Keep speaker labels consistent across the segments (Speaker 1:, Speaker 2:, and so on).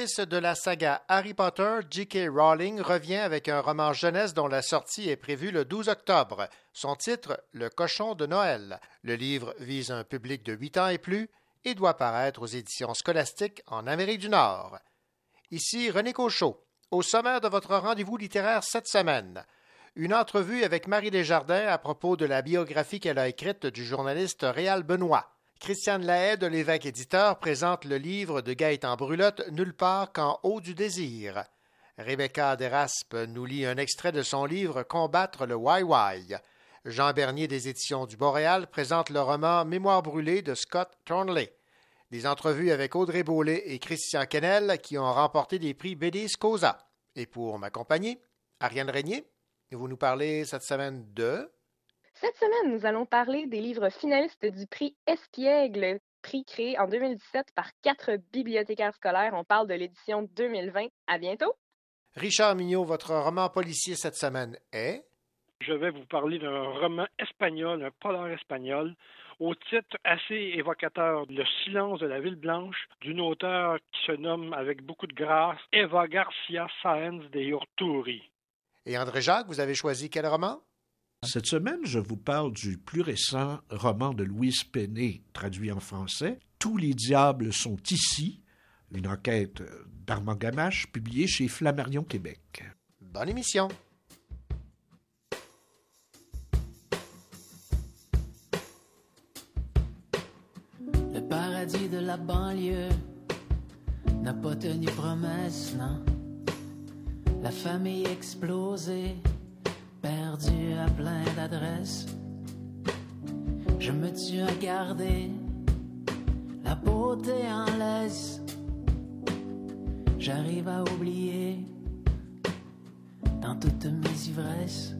Speaker 1: De la saga Harry Potter, J.K. Rowling, revient avec un roman jeunesse dont la sortie est prévue le 12 octobre. Son titre, Le cochon de Noël. Le livre vise un public de 8 ans et plus et doit paraître aux éditions scolastiques en Amérique du Nord. Ici René Cochot. Au sommaire de votre rendez-vous littéraire cette semaine, une entrevue avec Marie Desjardins à propos de la biographie qu'elle a écrite du journaliste Réal Benoît. Christiane Lahaye de l'évêque éditeur présente le livre de Gaëtan Brulotte Nulle part qu'en haut du désir. Rebecca Deraspe nous lit un extrait de son livre Combattre le YY. Jean Bernier des éditions du Boréal présente le roman Mémoire brûlée de Scott Thornley. Des entrevues avec Audrey Beaulé et Christian Kennel qui ont remporté des prix BD Scosa. Et pour m'accompagner, Ariane Régnier, vous nous parlez cette semaine de
Speaker 2: cette semaine, nous allons parler des livres finalistes du prix Espiègle, prix créé en 2017 par quatre bibliothécaires scolaires. On parle de l'édition 2020. À bientôt.
Speaker 1: Richard Mignot, votre roman policier cette semaine est?
Speaker 3: Je vais vous parler d'un roman espagnol, un polar espagnol, au titre assez évocateur Le silence de la ville blanche, d'une auteure qui se nomme avec beaucoup de grâce Eva Garcia Sáenz de Urturi.
Speaker 1: Et André Jacques, vous avez choisi quel roman?
Speaker 4: Cette semaine, je vous parle du plus récent roman de Louise Pennet, traduit en français, Tous les diables sont ici, une enquête d'Armand Gamache, publiée chez Flammarion Québec.
Speaker 1: Bonne émission.
Speaker 5: Le paradis de la banlieue n'a pas tenu promesse, non. La famille explosée perdu à plein d'adresses. Je me tue à garder la beauté en laisse. J'arrive à oublier dans toutes mes ivresses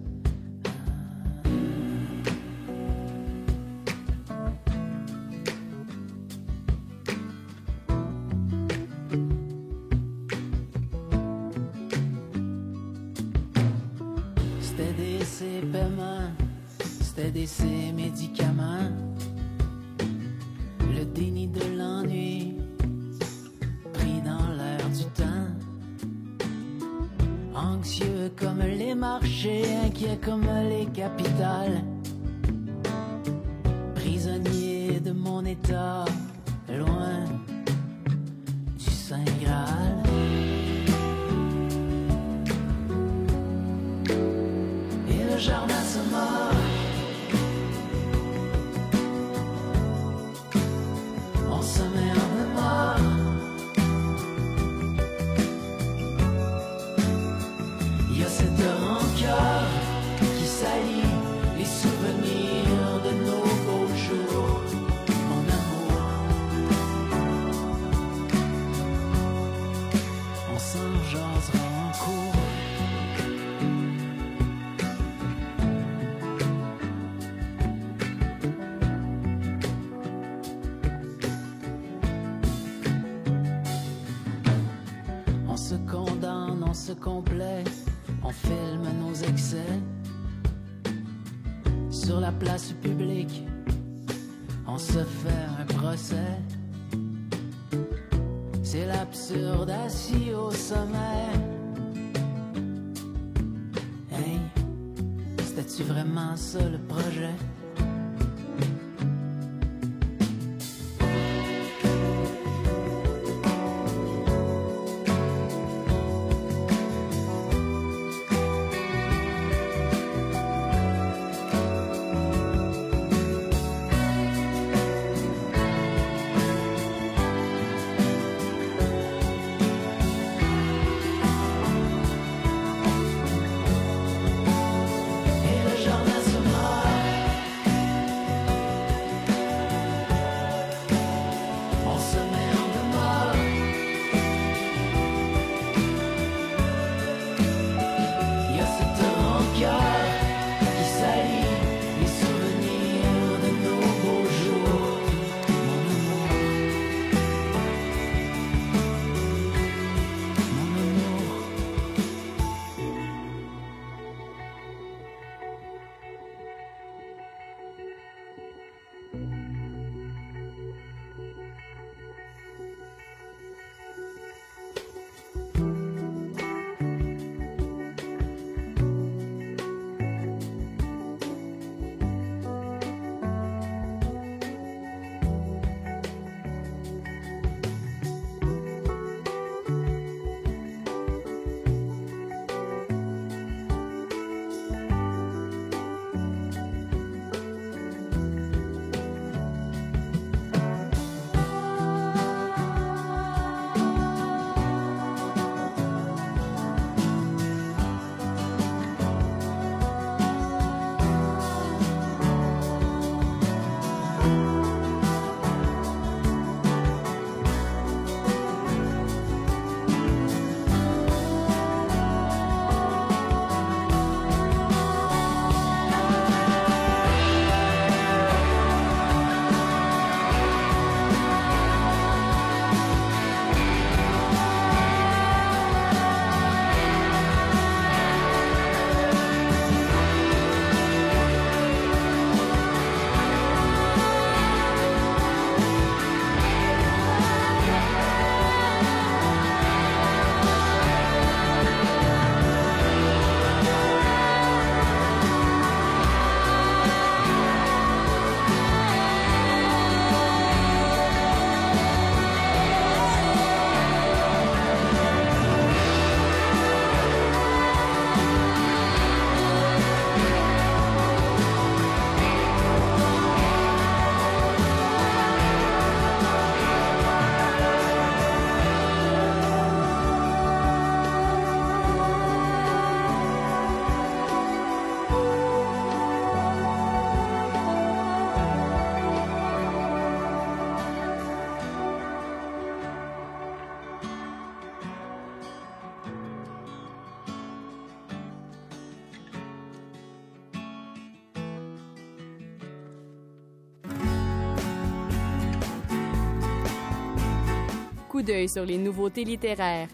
Speaker 6: d'œil sur les nouveautés littéraires.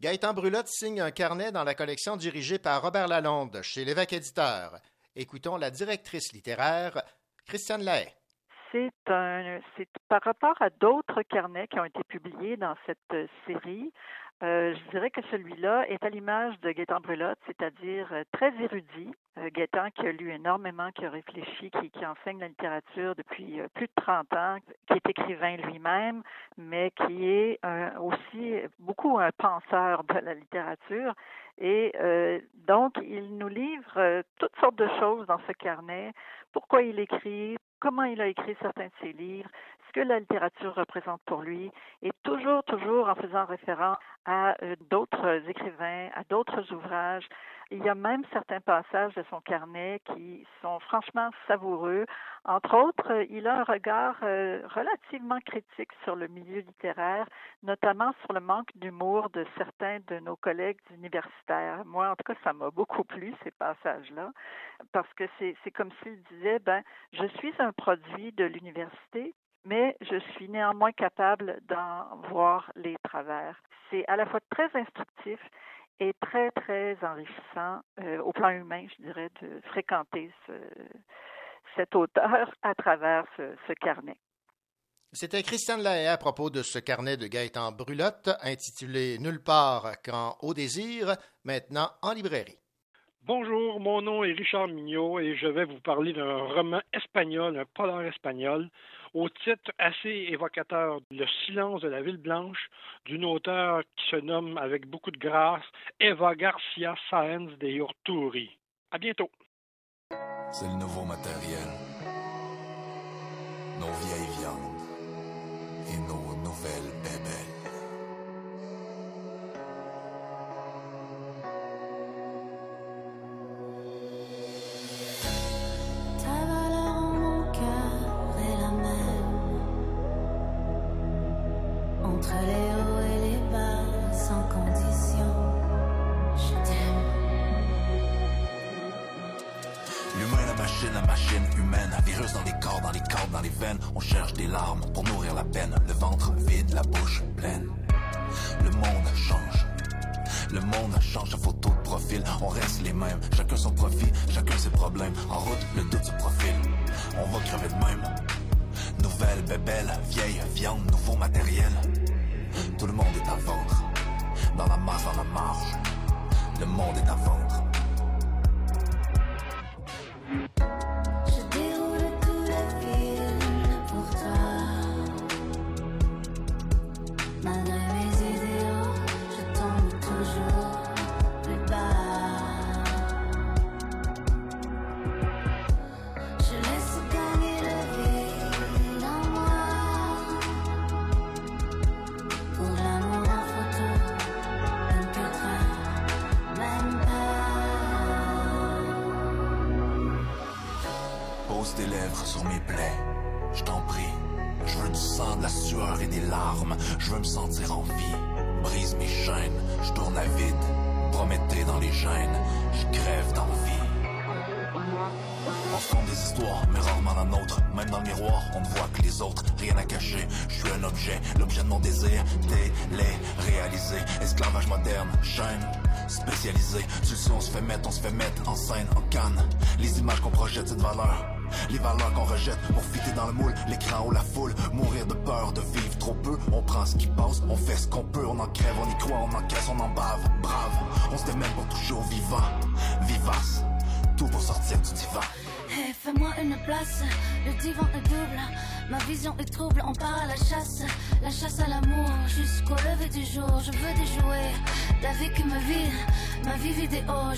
Speaker 1: Gaëtan Brulotte signe un carnet dans la collection dirigée par Robert Lalonde chez l'évêque éditeur. Écoutons la directrice littéraire, Christiane Lahaye.
Speaker 7: C'est un, c'est par rapport à d'autres carnets qui ont été publiés dans cette série. Euh, je dirais que celui-là est à l'image de Gaétan Brulotte, c'est-à-dire euh, très érudit. Euh, Gaétan qui a lu énormément, qui a réfléchi, qui, enseigne la littérature depuis plus de 30 ans, qui est écrivain lui-même, mais qui est aussi beaucoup un penseur de la littérature. Et donc, il nous livre toutes sortes de choses dans ce carnet, pourquoi il écrit, comment il a écrit certains de ses livres, que la littérature représente pour lui, et toujours, toujours en faisant référence à euh, d'autres écrivains, à d'autres ouvrages. Il y a même certains passages de son carnet qui sont franchement savoureux. Entre autres, il a un regard euh, relativement critique sur le milieu littéraire, notamment sur le manque d'humour de certains de nos collègues universitaires. Moi, en tout cas, ça m'a beaucoup plu, ces passages-là, parce que c'est comme s'il disait, ben, je suis un produit de l'université, mais je suis néanmoins capable d'en voir les travers. C'est à la fois très instructif et très, très enrichissant euh, au plan humain, je dirais, de fréquenter ce, cet auteur à travers ce, carnet.
Speaker 1: C'était Christiane Lahaye à propos de ce carnet de Gaëtan Brulotte intitulé Nulle part quand au désir, maintenant en librairie.
Speaker 3: Bonjour, mon nom est Richard Mignot et je vais vous parler d'un roman espagnol, un polar espagnol, au titre assez évocateur Le silence de la ville blanche d'une auteure qui se nomme avec beaucoup de grâce Eva Garcia Sáenz de Urturi. À bientôt.
Speaker 8: C'est le nouveau matériel. Nos vieilles viandes et nos nouvelles bébelles. Monde est à vendre.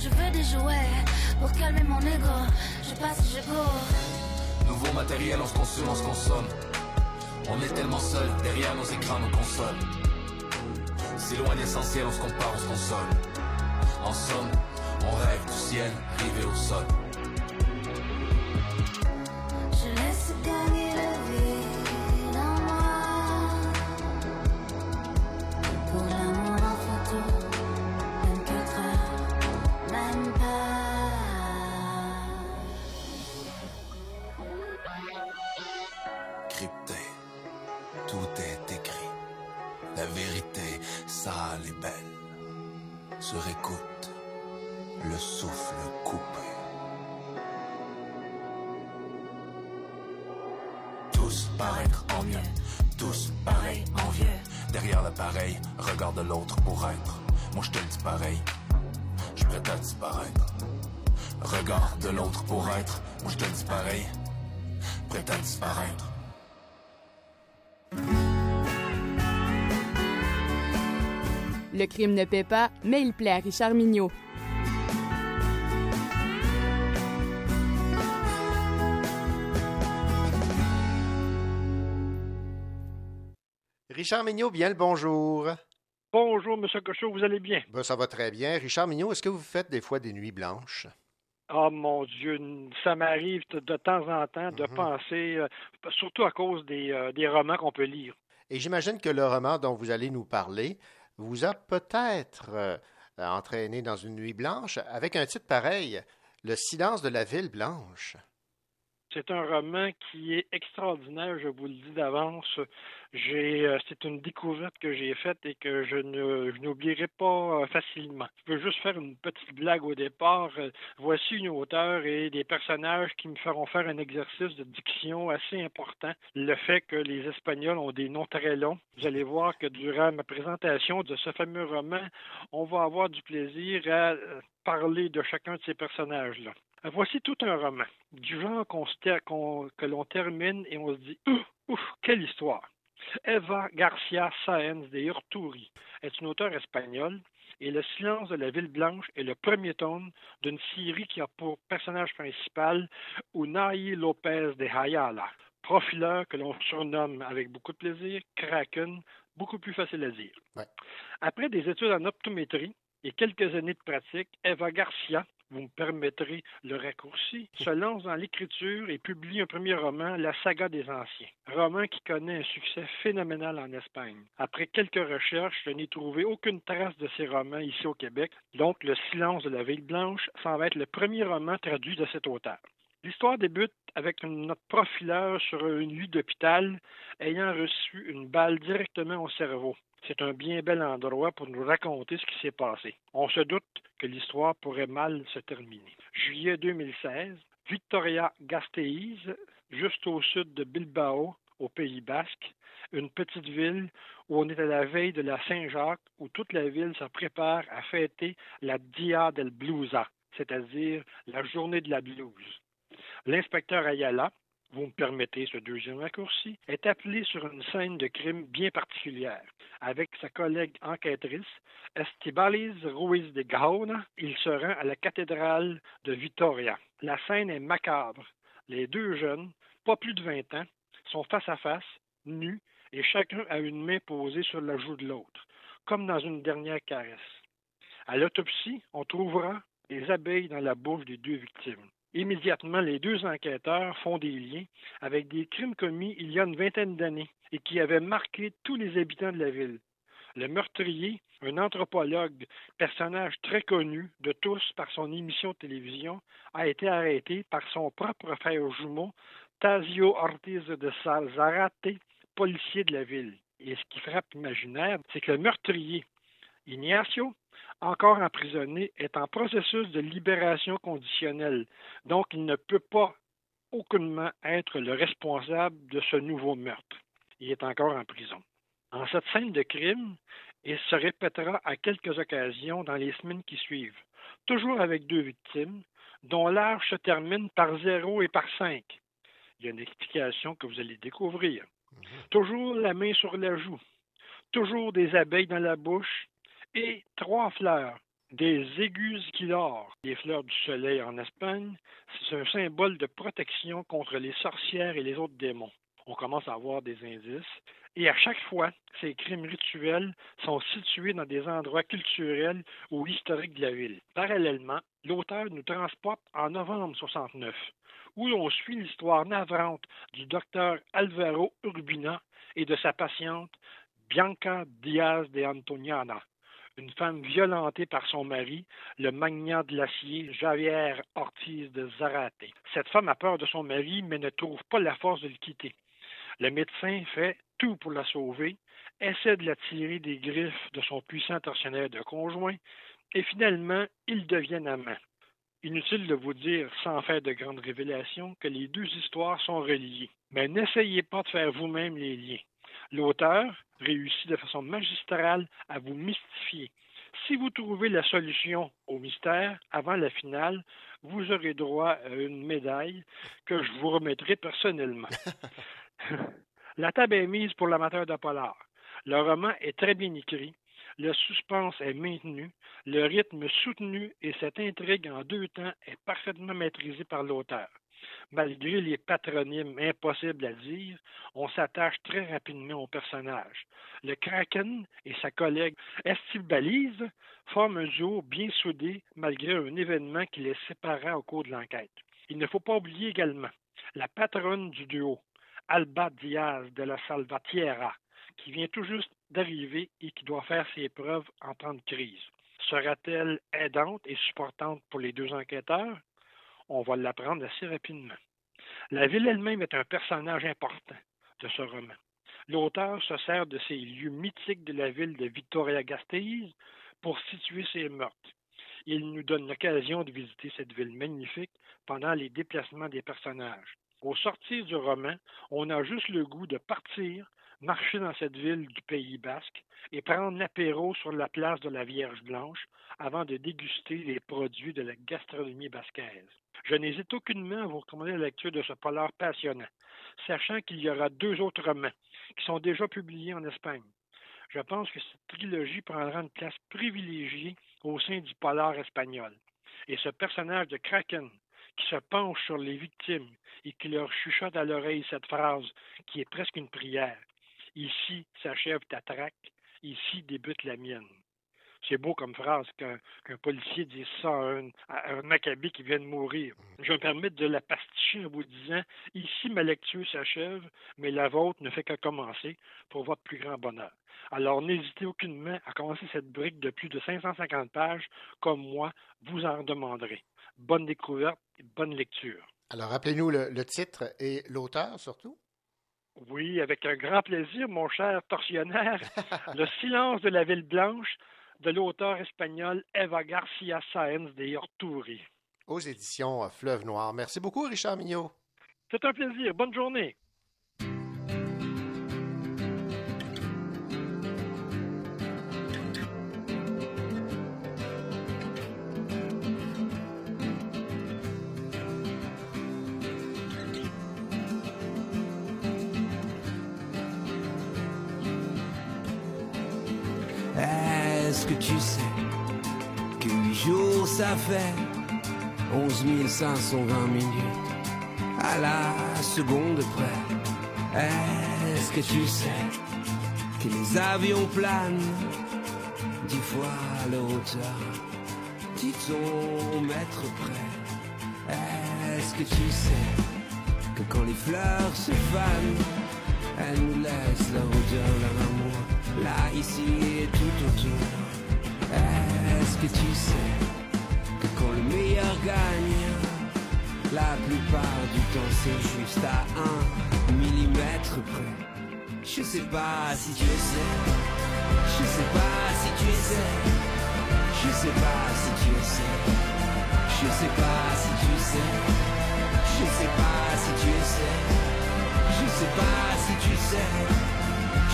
Speaker 9: Je veux des jouets pour calmer mon ego. Je passe, je cours.
Speaker 8: Nouveau matériel, on se consomme, on se consomme. On est tellement seul derrière nos écrans, nos consoles. C'est loin d'essentiel, on se compare, on se console. En somme, on rêve du ciel, rivé au sol.
Speaker 6: Crime ne paie pas, mais il plaît à Richard Mignot.
Speaker 1: Richard Mignot, bien le bonjour.
Speaker 3: Bonjour, M. Cochot, vous allez bien?
Speaker 1: Ben, ça va très bien. Richard Mignot, est-ce que vous faites des fois des nuits blanches?
Speaker 3: Oh mon Dieu, ça m'arrive de, temps en temps de
Speaker 1: Mhm.
Speaker 3: penser, euh, surtout à cause des, euh, des romans qu'on peut lire.
Speaker 1: Et j'imagine que le roman dont vous allez nous parler vous a peut-être euh, entraîné dans une nuit blanche avec un titre pareil, Le silence de la ville blanche.
Speaker 3: C'est un roman qui est extraordinaire, je vous le dis d'avance. Euh, c'est une découverte que j'ai faite et que je ne, je n'oublierai pas euh, facilement. Je veux juste faire une petite blague au départ. Euh, Voici une auteure et des personnages qui me feront faire un exercice de diction assez important. Le fait que les Espagnols ont des noms très longs. Vous allez voir que durant ma présentation de ce fameux roman, on va avoir du plaisir à parler de chacun de ces personnages-là. Euh, Voici tout un roman, du genre qu'on ter- que l'on termine et on se dit Ouf, ouf, quelle histoire! Eva Garcia Sáenz de Urturi est une auteure espagnole et Le silence de la ville blanche est le premier tome d'une série qui a pour personnage principal Unai Lopez de Ayala, profileur que l'on surnomme avec beaucoup de plaisir Kraken, beaucoup plus facile à dire.
Speaker 1: Ouais.
Speaker 3: Après des études en optométrie et quelques années de pratique, Eva Garcia, vous me permettrez le raccourci, se lance dans l'écriture et publie un premier roman, La saga des anciens. Roman qui connaît un succès phénoménal en Espagne. Après quelques recherches, je n'ai trouvé aucune trace de ces romans ici au Québec, donc Le silence de la ville blanche semble être le premier roman traduit de cet auteur. L'histoire débute avec notre profileur sur une lit d'hôpital ayant reçu une balle directement au cerveau. C'est un bien bel endroit pour nous raconter ce qui s'est passé. On se doute que l'histoire pourrait mal se terminer. Juillet 2016, Victoria Gasteiz, juste au sud de Bilbao, au Pays basque, une petite ville où on est à la veille de la Saint-Jacques, où toute la ville se prépare à fêter la Dia del Blusa, c'est-à-dire la journée de la blouse. L'inspecteur Ayala, vous me permettez ce deuxième raccourci, est appelé sur une scène de crime bien particulière. Avec sa collègue enquêtrice, Estibaliz Ruiz de Gaona, il se rend à la cathédrale de Vitoria. La scène est macabre. Les deux jeunes, pas plus de 20 ans, sont face à face, nus, et chacun a une main posée sur la joue de l'autre, comme dans une dernière caresse. À l'autopsie, on trouvera des abeilles dans la bouche des deux victimes. Immédiatement, les deux enquêteurs font des liens avec des crimes commis il y a une vingtaine d'années et qui avaient marqué tous les habitants de la ville. Le meurtrier, un anthropologue, personnage très connu de tous par son émission de télévision, a été arrêté par son propre frère jumeau, Tazio Ortiz de Salzarate, policier de la ville. Et ce qui frappe imaginaire, c'est que le meurtrier, Ignacio, encore emprisonné, est en processus de libération conditionnelle. Donc, il ne peut pas aucunement être le responsable de ce nouveau meurtre. Il est encore en prison. En cette scène de crime, il se répétera à quelques occasions dans les semaines qui suivent, toujours avec deux victimes, dont l'âge se termine par 0 et par 5. Il y a une explication que vous allez découvrir. Toujours la main sur la joue, toujours des abeilles dans la bouche et trois fleurs, des égusquilores, les fleurs du soleil en Espagne. C'est un symbole de protection contre les sorcières et les autres démons. On commence à avoir des indices. Et à chaque fois, ces crimes rituels sont situés dans des endroits culturels ou historiques de la ville. Parallèlement, l'auteur nous transporte en novembre 69, où l'on suit l'histoire navrante du docteur Alvaro Urbina et de sa patiente Bianca Diaz de Antoniana, une femme violentée par son mari, le magnat de l'acier Javier Ortiz de Zarate. Cette femme a peur de son mari, mais ne trouve pas la force de le quitter. Le médecin fait tout pour la sauver, essaie de la tirer des griffes de son puissant tortionnaire de conjoint, et finalement, ils deviennent amants. Inutile de vous dire, sans faire de grandes révélations, que les deux histoires sont reliées. Mais n'essayez pas de faire vous-même les liens. L'auteur réussit de façon magistrale à vous mystifier. Si vous trouvez la solution au mystère avant la finale, vous aurez droit à une médaille que je vous remettrai personnellement. la table est mise pour l'amateur de polar. Le roman est très bien écrit, le suspense est maintenu, le rythme soutenu et cette intrigue en deux temps est parfaitement maîtrisée par l'auteur. Malgré les patronymes impossibles à dire, on s'attache très rapidement au personnage. Le Kraken et sa collègue Steve Balise forment un duo bien soudé malgré un événement qui les sépara au cours de l'enquête. Il ne faut pas oublier également la patronne du duo, Alba Diaz de la Salvatierra, qui vient tout juste d'arriver et qui doit faire ses preuves en temps de crise. Sera-t-elle aidante et supportante pour les deux enquêteurs? On va l'apprendre assez rapidement. La ville elle-même est un personnage important de ce roman. L'auteur se sert de ces lieux mythiques de la ville de Victoria-Gasteiz pour situer ses meurtres. Il nous donne l'occasion de visiter cette ville magnifique pendant les déplacements des personnages. Au sortir du roman, on a juste le goût de partir, marcher dans cette ville du Pays basque et prendre l'apéro sur la place de la Vierge Blanche avant de déguster les produits de la gastronomie basquaise. Je n'hésite aucunement à vous recommander la lecture de ce polar passionnant, sachant qu'il y aura deux autres romans qui sont déjà publiés en Espagne. Je pense que cette trilogie prendra une place privilégiée au sein du polar espagnol. Et ce personnage de Kraken, qui se penche sur les victimes et qui leur chuchote à l'oreille cette phrase qui est presque une prière. Ici s'achève ta traque, ici débute la mienne. C'est beau comme phrase qu'un policier dise ça à un, à un macabé qui vient de mourir. Je me permets de la pasticher en vous disant Ici, ma lecture s'achève, mais la vôtre ne fait que commencer pour votre plus grand bonheur. Alors, n'hésitez aucunement à commencer cette brique de plus de 550 pages, comme moi, vous en demanderez. Bonne découverte et bonne lecture.
Speaker 1: Alors, rappelez-nous le, le titre et l'auteur surtout.
Speaker 3: Oui, avec un grand plaisir, mon cher torsionnaire. le silence de la ville blanche de l'auteur espagnol Eva Garcia Sáenz de Horturi.
Speaker 1: Aux éditions Fleuve Noir. Merci beaucoup, Richard Mignot.
Speaker 3: C'est un plaisir. Bonne journée.
Speaker 10: Ça fait 11 520 minutes. À la seconde près Est-ce que tu sais que les avions planent dix fois leur hauteur? Dis ton mètre près Est-ce que tu sais que quand les fleurs se fanent elles nous laissent leur odeur, leur amour Là, ici et tout autour? Est-ce que tu sais quand le meilleur gagne, la plupart du temps c'est juste à un millimètre près. Je sais pas si tu sais, je sais pas si tu sais, je sais pas si tu sais, je sais pas si tu sais, je sais pas si tu sais, je sais pas si tu sais,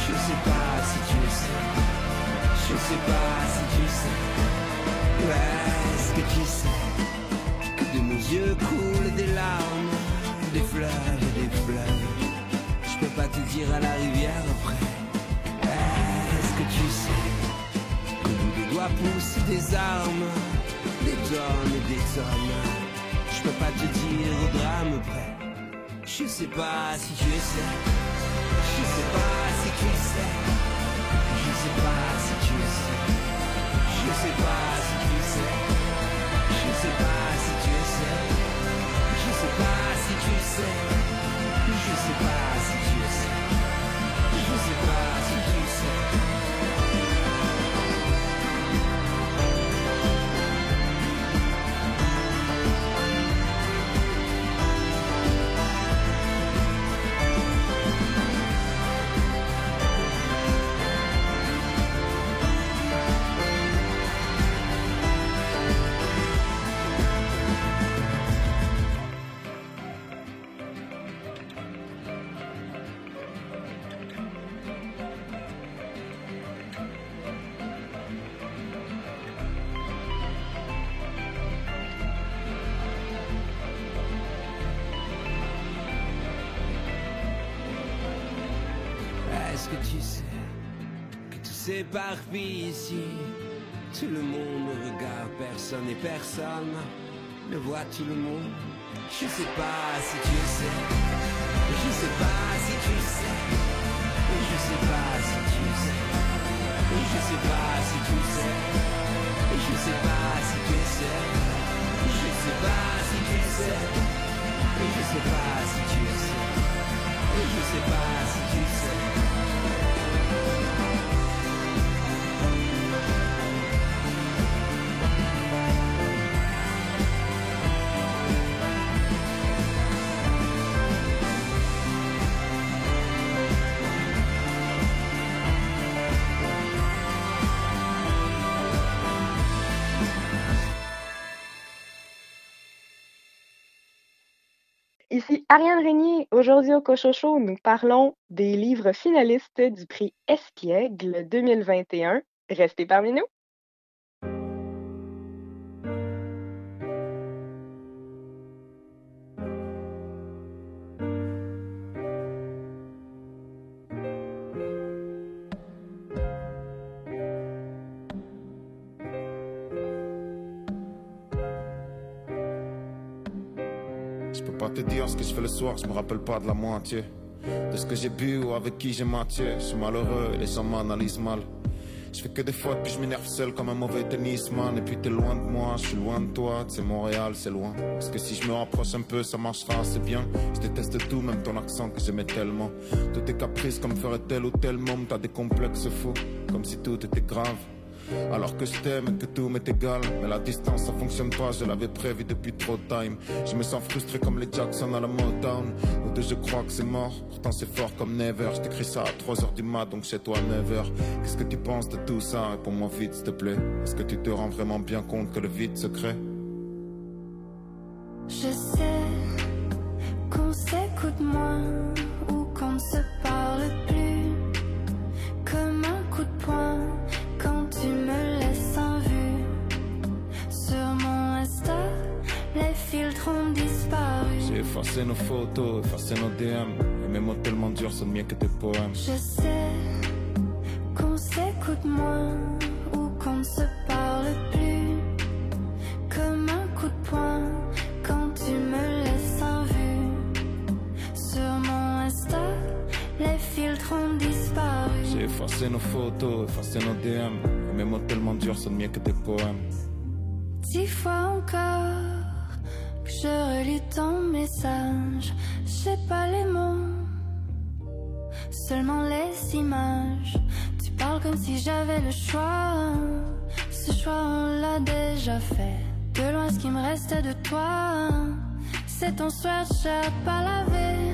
Speaker 10: je sais pas si tu sais, je sais pas si tu sais. Est-ce que tu sais Que de nos yeux coulent des larmes Des fleuves et des fleuves Je peux pas te dire à la rivière après. Est-ce que tu sais Que bout des doigts poussent des armes Des tonnes et des tonnes? Je peux pas te dire au drame près. Je sais pas si tu sais, je sais pas si tu sais, je sais pas si tu sais, je sais pas sing. Tout s'éparpille ici. Tout le monde me regarde, personne et personne ne voit tout le monde. Je sais pas si tu sais, je sais pas si tu sais, je sais pas si tu sais, je sais pas si tu sais, je sais pas si tu sais, je sais pas si tu sais, je sais pas si tu sais, je sais pas si tu sais.
Speaker 2: Ariane Régnier. Aujourd'hui au Cochocho, nous parlons des livres finalistes du prix Espiègle 2021. Restez parmi nous.
Speaker 11: Te dire ce que je fais le soir, je me rappelle pas de la moitié de ce que j'ai bu ou avec qui j'ai matié. Je suis malheureux et les gens m'analysent mal. Je fais que des fautes puis je m'énerve seul comme un mauvais tennisman. Et puis t'es loin de moi, je suis loin de toi. C'est Montréal, c'est loin. Parce que si je me rapproche un peu, ça marchera assez bien. Je déteste tout, même ton accent que j'aimais tellement. Tous tes caprices comme ferait tel ou tel môme. T'as des complexes fous, comme si tout était grave. Alors que je t'aime et que tout m'est égal Mais la distance ça fonctionne pas, je l'avais prévu depuis trop de time. Je me sens frustré comme les Jackson à la Motown. Deux je crois que c'est mort, pourtant c'est fort comme never. Je t'écris ça à 3h du mat donc chez toi à 9h Qu'est-ce que tu penses de tout ça? Réponds-moi vite s'il te plaît Est-ce que tu te rends vraiment bien compte que le vide se crée?
Speaker 9: Je sais qu'on s'écoute moins ou qu'on se
Speaker 11: J'ai effacé nos photos, effacé nos DM Et mes mots tellement durs sont mieux que tes poèmes
Speaker 9: Je sais qu'on s'écoute moins ou qu'on ne se parle plus. Comme un coup de poing quand tu me laisses en vue. Sur mon Insta, les filtres ont disparu.
Speaker 11: J'ai effacé nos photos, effacé nos DM Et mes mots tellement durs sont mieux que tes poèmes
Speaker 9: Dix fois encore je relis ton message. J'ai pas les mots, seulement les images. Tu parles comme si j'avais le choix. Ce choix, on l'a déjà fait. De loin, ce qui me restait de toi, c'est ton sweatshirt pas lavé.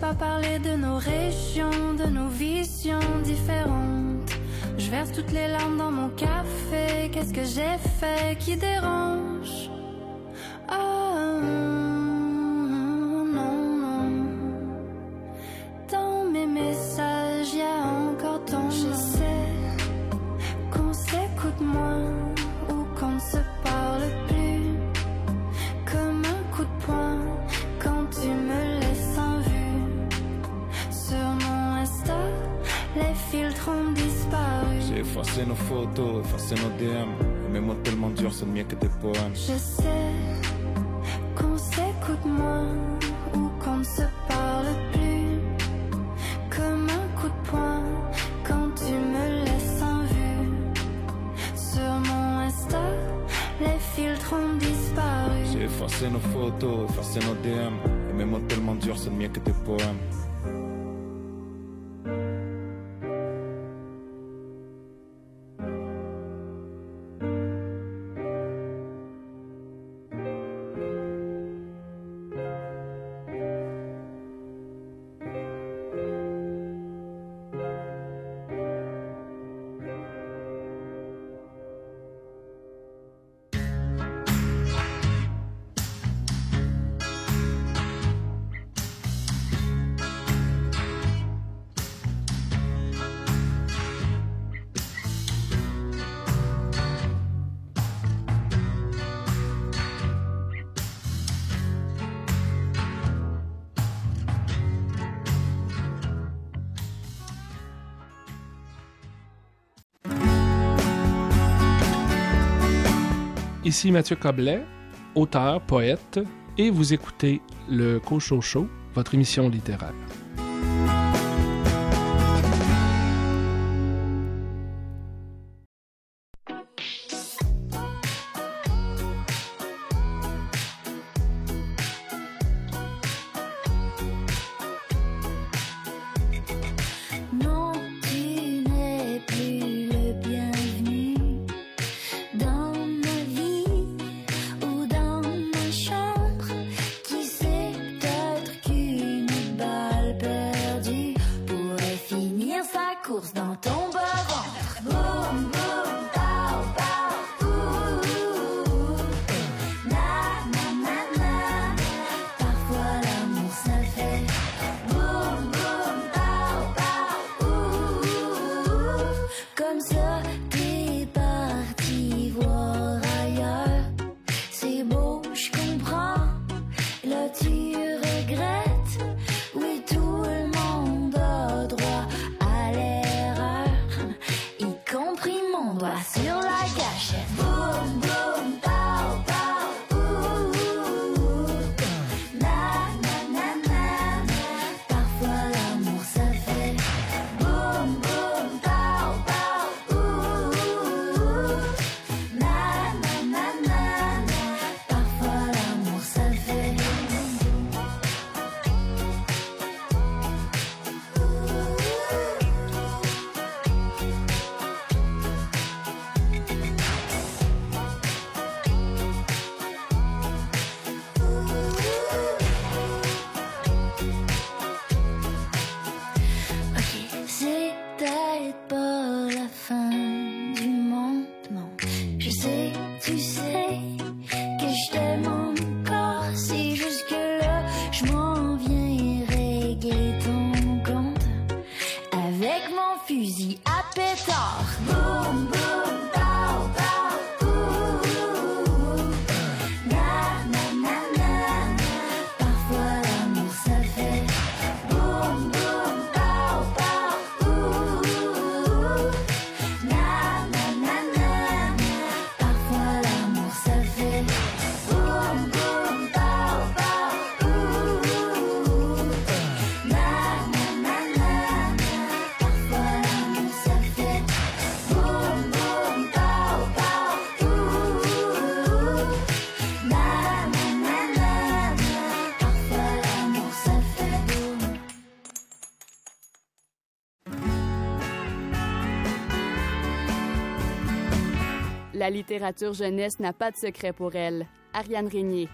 Speaker 9: Pas parler de nos régions, de nos visions différentes. Je verse toutes les larmes dans mon café. Qu'est-ce que j'ai fait qui dérange? Oh,
Speaker 11: effacé nos photos, effacé nos DM Et mes mots tellement durs sont mieux que tes poèmes
Speaker 9: Je sais qu'on s'écoute moins ou qu'on ne se parle plus. Comme un coup de poing quand tu me laisses en vue. Sur mon Insta, les filtres ont disparu.
Speaker 11: J'ai effacé nos photos, effacé nos DM Et mes mots tellement durs sont mieux que tes poèmes
Speaker 12: Ici Mathieu Coblet, auteur, poète, et vous écoutez le Cochon Show, votre émission littéraire.
Speaker 6: La littérature jeunesse n'a pas de secret pour elle. Ariane Régnier.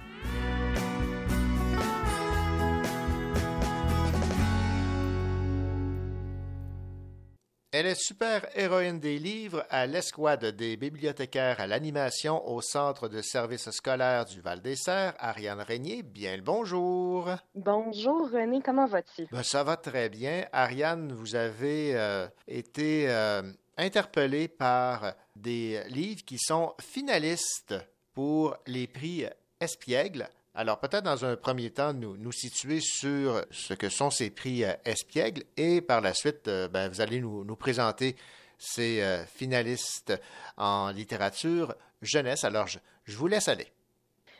Speaker 1: Elle est super héroïne des livres à l'escouade des bibliothécaires à l'animation au Centre de services scolaires du Val-des-Serres. Ariane Régnier, bien le bonjour.
Speaker 2: Bonjour René, comment vas-tu?
Speaker 1: Ben, ça va très bien. Ariane, vous avez euh, été euh, interpellée par des livres qui sont finalistes pour les prix Espiègle. Alors, peut-être dans un premier temps, nous, nous situer sur ce que sont ces prix euh, Espiègle et par la suite, euh, ben, vous allez nous, nous présenter ces euh, finalistes en littérature jeunesse. Alors, je, je vous laisse aller.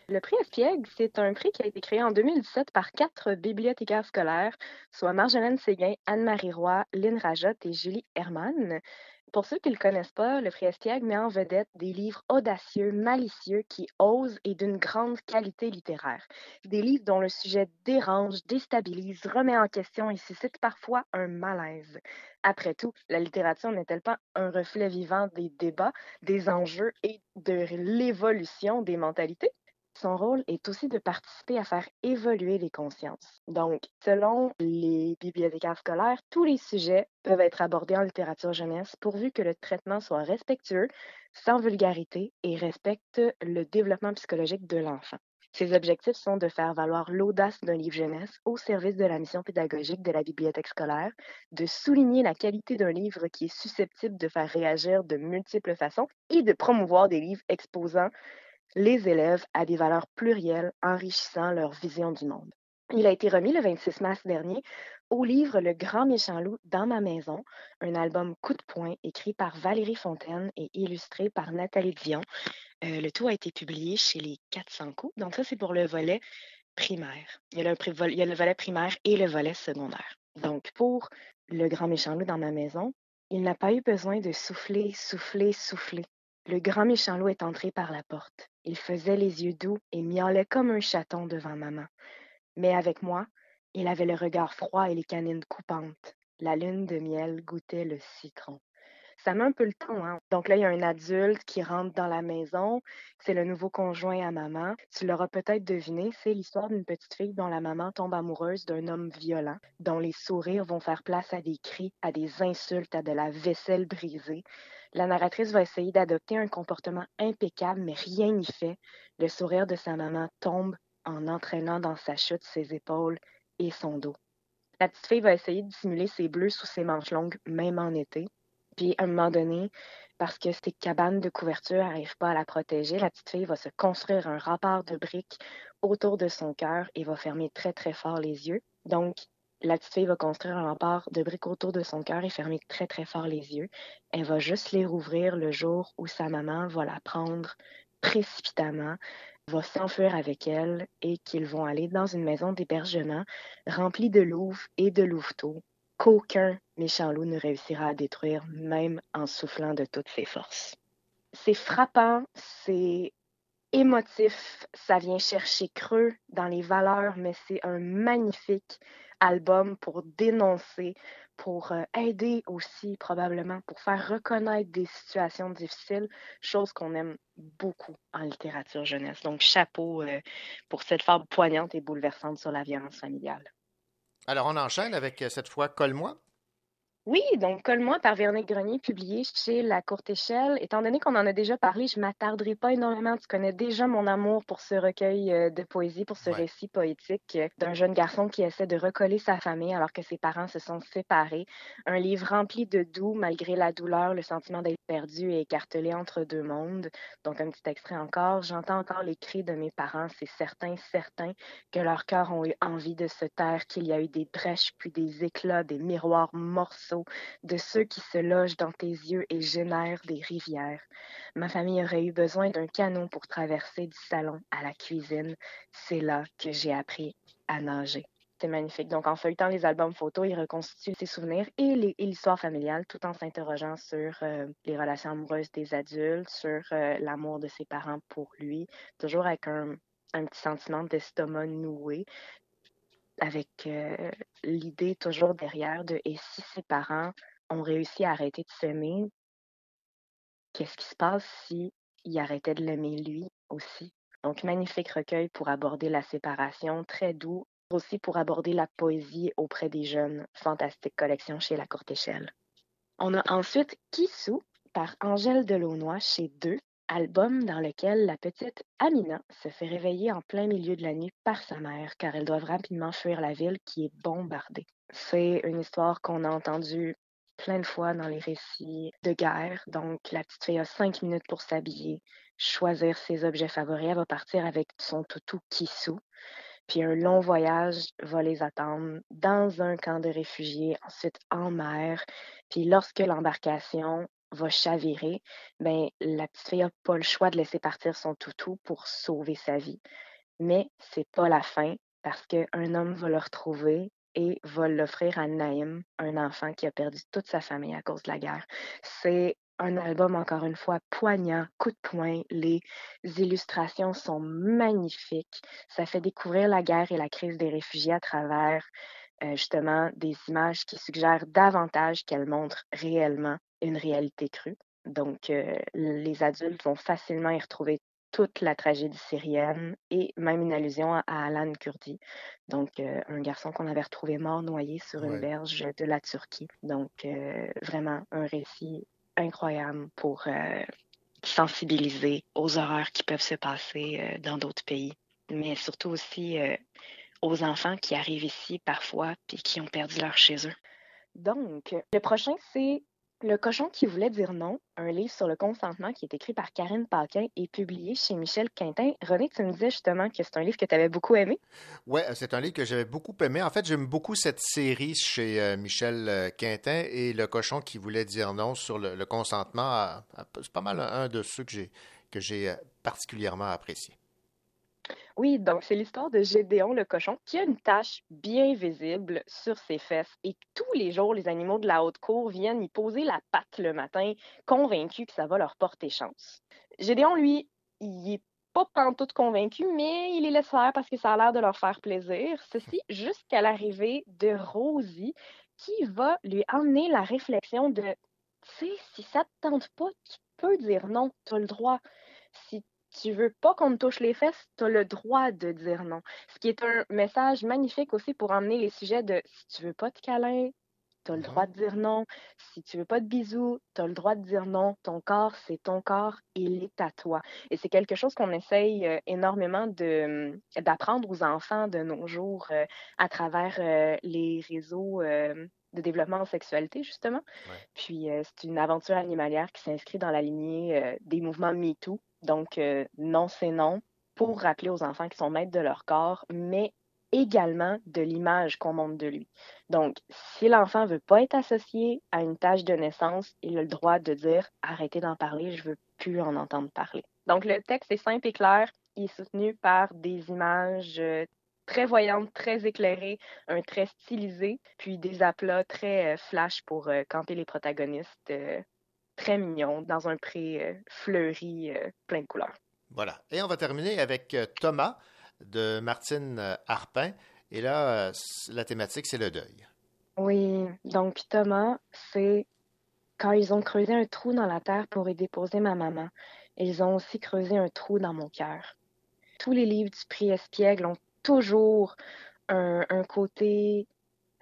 Speaker 2: Le prix Espiègle, c'est un prix qui a été créé en 2017 par quatre bibliothécaires scolaires, soit Marjolaine Séguin, Anne-Marie Roy, Lynn Rajotte et Julie Herman. Pour ceux qui ne le connaissent pas, le prix Espiègle met en vedette des livres audacieux, malicieux, qui osent et d'une grande qualité littéraire. Des livres dont le sujet dérange, déstabilise, remet en question et suscite parfois un malaise. Après tout, la littérature n'est-elle pas un reflet vivant des débats, des enjeux et de l'évolution des mentalités? Son rôle est aussi de participer à faire évoluer les consciences. Donc, selon les bibliothécaires scolaires, tous les sujets peuvent être abordés en littérature jeunesse pourvu que le traitement soit respectueux, sans vulgarité et respecte le développement psychologique de l'enfant. Ses objectifs sont de faire valoir l'audace d'un livre jeunesse au service de la mission pédagogique de la bibliothèque scolaire, de souligner la qualité d'un livre qui est susceptible de faire réagir de multiples façons et de promouvoir des livres exposant les élèves à des valeurs plurielles enrichissant leur vision du monde. Il a été remis le 26 mars dernier au livre Le Grand Méchant Loup dans ma maison, un album coup de poing écrit par Valérie Fontaine et illustré par Nathalie Dion. Euh, le tout a été publié chez les 400 coups. Donc ça, c'est pour le volet primaire. Il y, a le, il y a le volet primaire et le volet secondaire. Donc pour Le Grand Méchant Loup dans ma maison, il n'a pas eu besoin de souffler, souffler, souffler. Le grand méchant loup est entré par la porte. Il faisait les yeux doux et miaulait comme un chaton devant maman. Mais avec moi, il avait le regard froid et les canines coupantes. La lune de miel goûtait le citron. Ça met un peu le temps. Hein? Donc là, il y a un adulte qui rentre dans la maison. C'est le nouveau conjoint à maman. Tu l'auras peut-être deviné, c'est l'histoire d'une petite fille dont la maman tombe amoureuse d'un homme violent, dont les sourires vont faire place à des cris, à des insultes, à de la vaisselle brisée. La narratrice va essayer d'adopter un comportement impeccable, mais rien n'y fait. Le sourire de sa maman tombe en entraînant dans sa chute ses épaules et son dos. La petite fille va essayer de dissimuler ses bleus sous ses manches longues, même en été. Puis, à un moment donné, parce que ses cabanes de couverture n'arrivent pas à la protéger, la petite fille va se construire un rempart de briques autour de son cœur et va fermer très, très fort les yeux. Donc, la petite fille va construire un rempart de briques autour de son cœur et fermer très, très fort les yeux. Elle va juste les rouvrir le jour où sa maman va la prendre précipitamment va s'enfuir avec elle et qu'ils vont aller dans une maison d'hébergement remplie de louves et de louveteaux qu'aucun méchant loup ne réussira à détruire, même en soufflant de toutes ses forces. C'est frappant, c'est émotif, ça vient chercher creux dans les valeurs, mais c'est un magnifique album pour dénoncer, pour euh, aider aussi probablement, pour faire reconnaître des situations difficiles, chose qu'on aime beaucoup en littérature jeunesse. Donc chapeau euh, pour cette fable poignante et bouleversante sur la violence familiale.
Speaker 1: Alors on enchaîne avec euh, cette fois Colle-moi.
Speaker 2: Oui, donc Colle-moi par Véronique Grenier, publié chez La Courte Échelle. Étant donné qu'on en a déjà parlé, je m'attarderai pas énormément. Tu connais déjà mon amour pour ce recueil euh, de poésie, pour ce récit poétique euh, d'un jeune garçon qui essaie de recoller sa famille alors que ses parents se sont séparés. Un livre rempli de doux malgré la douleur, le sentiment d'être perdu et écartelé entre deux mondes. Donc un petit extrait encore. J'entends encore les cris de mes parents. C'est certain, certain que leurs cœurs ont eu envie de se taire, qu'il y a eu des brèches puis des éclats, des miroirs morceaux de ceux qui se logent dans tes yeux et génèrent des rivières. Ma famille aurait eu besoin d'un canot pour traverser du salon à la cuisine. C'est là que j'ai appris à nager. C'est magnifique. Donc, en feuilletant les albums photos, il reconstitue ses souvenirs et l'histoire familiale tout en s'interrogeant sur euh, les relations amoureuses des adultes, sur euh, l'amour de ses parents pour lui, toujours avec un, un petit sentiment d'estomac noué, avec l'idée toujours derrière de et si ses parents ont réussi à arrêter de s'aimer, qu'est-ce qui se passe si il arrêtait de l'aimer lui aussi? Donc, magnifique recueil pour aborder la séparation, très doux, aussi pour aborder la poésie auprès des jeunes. Fantastique collection chez La Courte Échelle. On a ensuite Kissou par Angèle Delaunoy chez Deux, album dans lequel la petite Amina se fait réveiller en plein milieu de la nuit par sa mère car elles doivent rapidement fuir la ville qui est bombardée. C'est une histoire qu'on a entendue plein de fois dans les récits de guerre. Donc, la petite fille a cinq minutes pour s'habiller, choisir ses objets favoris. Elle va partir avec son toutou Kissou. Puis un long voyage va les attendre dans un camp de réfugiés, ensuite en mer. Puis lorsque l'embarcation va chavirer, ben, la petite fille n'a pas le choix de laisser partir son toutou pour sauver sa vie. Mais c'est pas la fin parce qu'un homme va le retrouver et va l'offrir à Naïm, un enfant qui a perdu toute sa famille à cause de la guerre. C'est un album, encore une fois, poignant, coup de poing. Les illustrations sont magnifiques. Ça fait découvrir la guerre et la crise des réfugiés à travers euh, justement des images qui suggèrent davantage qu'elles montrent réellement une réalité crue. Donc, euh, les adultes vont facilement y retrouver toute la tragédie syrienne et même une allusion à, Alan Kurdi, donc euh, un garçon qu'on avait retrouvé mort noyé sur une berge de la Turquie. Donc, euh, vraiment un récit incroyable pour sensibiliser aux horreurs qui peuvent se passer dans d'autres pays, mais surtout aussi aux enfants qui arrivent ici parfois et qui ont perdu leur chez eux. Donc, le prochain, c'est Le cochon qui voulait dire non, un livre sur le consentement qui est écrit par Karine Paquin et publié chez Michel Quintin. René, tu me disais justement que c'est un livre que tu avais beaucoup aimé.
Speaker 1: Oui, c'est un livre que j'avais beaucoup aimé. En fait, j'aime beaucoup cette série chez euh, Michel euh, Quintin et Le cochon qui voulait dire non sur le, consentement. C'est pas mal un de ceux que j'ai euh, particulièrement apprécié.
Speaker 2: Oui, donc c'est l'histoire de Gédéon le cochon qui a une tache bien visible sur ses fesses et tous les jours, les animaux de la haute cour viennent y poser la patte le matin, convaincus que ça va leur porter chance. Gédéon, lui, il est pas pantoute convaincu, mais il les laisse faire parce que ça a l'air de leur faire plaisir. Ceci jusqu'à l'arrivée de Rosie qui va lui emmener la réflexion de tu sais, si ça te tente pas, tu peux dire non, tu as le droit. Tu veux pas qu'on te touche les fesses, tu as le droit de dire non. Ce qui est un message magnifique aussi pour emmener les sujets de si tu veux pas de câlin, tu as le droit de dire non. Si tu veux pas de bisous, tu as le droit de dire non. Ton corps, c'est ton corps, il est à toi. Et c'est quelque chose qu'on essaye euh, énormément de, hum, d'apprendre aux enfants de nos jours euh, à travers euh, les réseaux de développement en sexualité, justement. Puis c'est une aventure animalière qui s'inscrit dans la lignée des mouvements MeToo, donc, euh, non, c'est non, pour rappeler aux enfants qu'ils sont maîtres de leur corps, mais également de l'image qu'on montre de lui. Donc, si l'enfant veut pas être associé à une tâche de naissance, il a le droit de dire arrêtez d'en parler, je veux plus en entendre parler. Donc, le texte est simple et clair. Il est soutenu par des images euh, très voyantes, très éclairées, un trait stylisé, puis des aplats très euh, flash pour camper les protagonistes très mignon dans un pré euh, fleuri euh, plein de couleurs.
Speaker 1: Voilà. Et on va terminer avec euh, Thomas de Martine Harpin. Et là, la thématique, c'est le deuil.
Speaker 2: Oui, donc Thomas, c'est quand ils ont creusé un trou dans la terre pour y déposer ma maman. Ils ont aussi creusé un trou dans mon cœur. Tous les livres du prix Espiègle ont toujours un, un côté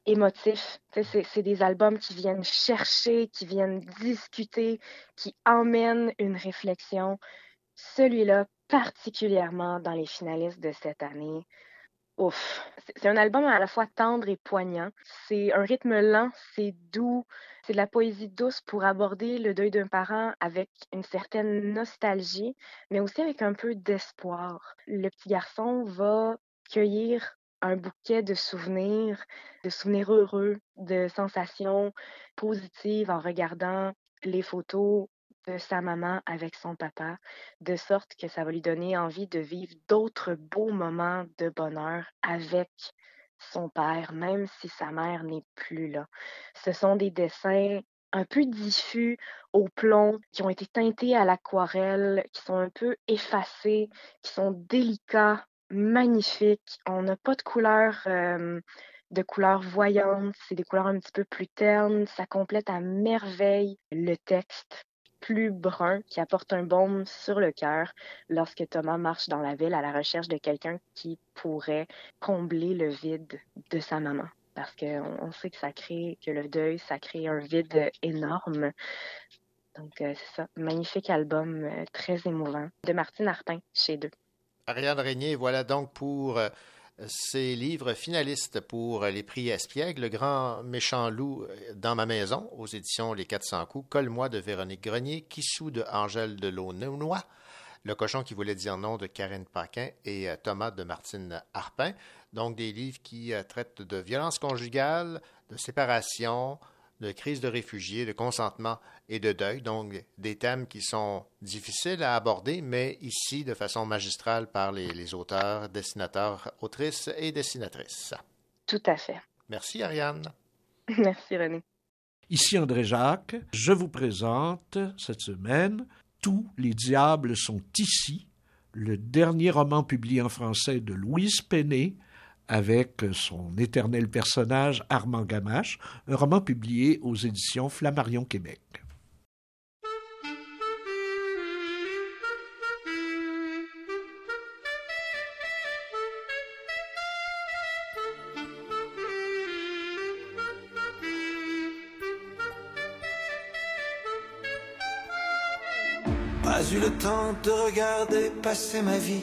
Speaker 2: émotif. C'est des albums qui viennent chercher, qui viennent discuter, qui emmènent une réflexion. Celui-là, particulièrement dans les finalistes de cette année, ouf, c'est un album à la fois tendre et poignant. C'est un rythme lent, c'est doux, c'est de la poésie douce pour aborder le deuil d'un parent avec une certaine nostalgie, mais aussi avec un peu d'espoir. Le petit garçon va cueillir un bouquet de souvenirs, de souvenirs heureux, de sensations positives en regardant les photos de sa maman avec son papa, de sorte que ça va lui donner envie de vivre d'autres beaux moments de bonheur avec son père, même si sa mère n'est plus là. Ce sont des dessins un peu diffus au plomb, qui ont été teintés à l'aquarelle, qui sont un peu effacés, qui sont délicats magnifique. On n'a pas de couleur euh, de couleurs voyantes, c'est des couleurs un petit peu plus ternes. Ça complète à merveille le texte plus brun qui apporte un baume sur le cœur lorsque Thomas marche dans la ville à la recherche de quelqu'un qui pourrait combler le vide de sa maman. Parce qu'on on sait que ça crée, que le deuil, ça crée un vide énorme. Donc, euh, c'est ça. Magnifique album, euh, très émouvant, de Martine Arpin, chez deux.
Speaker 1: Ariane Régnier, voilà donc pour euh, ces livres finalistes pour les prix Espiègle, Le Grand Méchant Loup euh, dans ma maison, aux éditions Les 400 coups, Colle-moi de Véronique Grenier, Kissou de Angèle de Launois, Le cochon qui voulait dire non de Karine Paquin et euh, Thomas de Martine Harpin. Donc des livres qui traitent de violence conjugale, de séparation, de crise de réfugiés, de consentement et de deuil, donc des thèmes qui sont difficiles à aborder, mais ici de façon magistrale par les, auteurs, dessinateurs, autrices et dessinatrices.
Speaker 2: Tout à fait.
Speaker 1: Merci Ariane.
Speaker 2: Merci René.
Speaker 4: Ici André Jacques, je vous présente cette semaine Tous les diables sont ici, le dernier roman publié en français de Louise Pennet, avec son éternel personnage Armand Gamache, un roman publié aux éditions Flammarion Québec.
Speaker 10: Pas eu le temps de regarder passer ma vie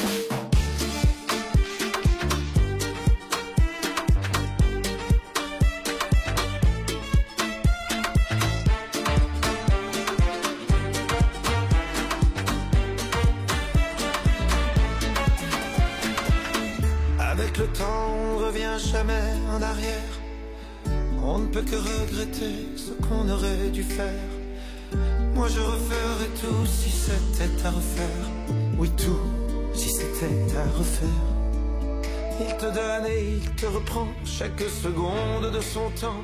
Speaker 13: Jamais en arrière. On ne peut que regretter ce qu'on aurait dû faire. Moi je referais tout si c'était à refaire. Oui, tout si c'était à refaire. Il te donne et il te reprend chaque seconde de son temps.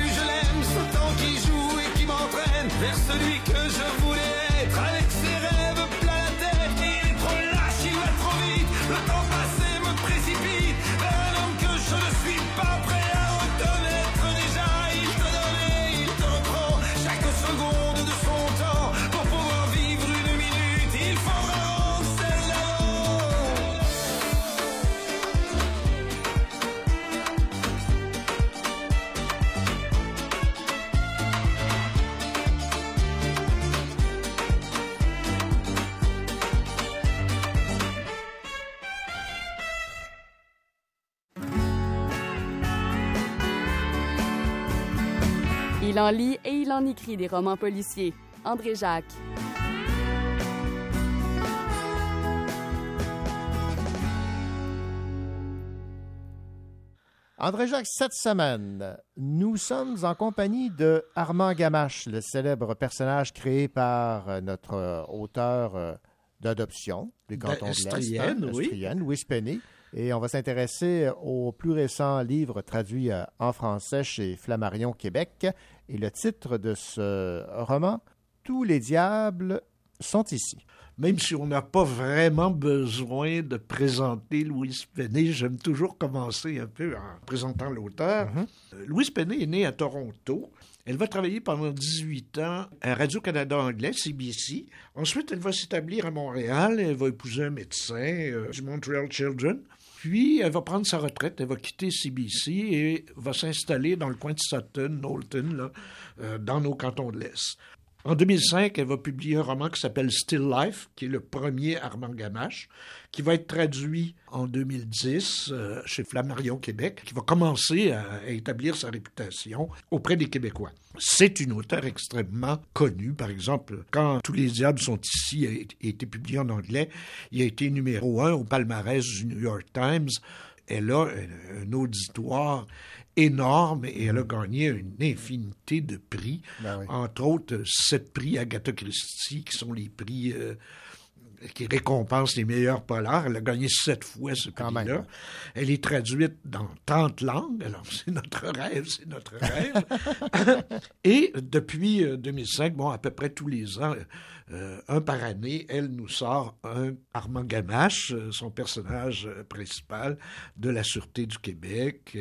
Speaker 13: Vers celui que je voulais Il
Speaker 6: en lit et il en écrit des romans policiers. André Jacques.
Speaker 1: André Jacques, cette semaine, nous sommes en compagnie de Armand Gamache, le célèbre personnage créé par euh, notre euh, auteur euh, d'adoption du canton de l'Est,
Speaker 4: Estrienne, oui.
Speaker 1: Estrienne, Louis Penny. Et on va s'intéresser au plus récent livre traduit en français chez Flammarion Québec. Et le titre de ce roman, Tous les diables sont ici.
Speaker 4: Même si on n'a pas vraiment besoin de présenter Louise Penny, j'aime toujours commencer un peu en présentant l'auteur. Euh, Louise Penny est née à Toronto. Elle va travailler pendant 18 ans à Radio-Canada anglais, CBC. Ensuite, elle va s'établir à Montréal. Elle va épouser un médecin euh, du Montreal Children. Puis, elle va prendre sa retraite. Elle va quitter CBC et va s'installer dans le coin de Sutton, Knowlton, euh, dans nos cantons de l'Est. En 2005, elle va publier un roman qui s'appelle Still Life, qui est le premier Armand Gamache, qui va être traduit en 2010 euh, chez Flammarion Québec, qui va commencer à, établir sa réputation auprès des Québécois. C'est une auteure extrêmement connue. Par exemple, quand Tous les diables sont ici a été- publié en anglais, il a été numéro un au palmarès du New York Times. Elle a un, un auditoire énorme et elle a gagné une infinité de prix,
Speaker 1: Ben oui.
Speaker 4: entre autres sept prix Agatha Christie, qui sont les prix euh, qui récompense les meilleurs polars. Elle a gagné sept fois ce prix-là. Elle est traduite dans 30 langues. Alors, c'est notre rêve, c'est notre rêve. Et depuis 2005, bon, à peu près tous les ans, euh, un par année, elle nous sort un Armand Gamache, euh, son personnage euh, principal de la Sûreté du Québec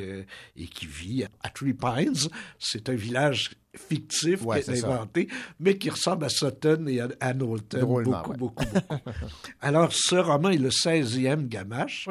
Speaker 4: et qui vit à Three Pines. C'est un village fictif qui est, inventé, mais qui ressemble à Sutton et à Knowlton beaucoup, beaucoup, beaucoup. Alors, ce roman est le 16e Gamache.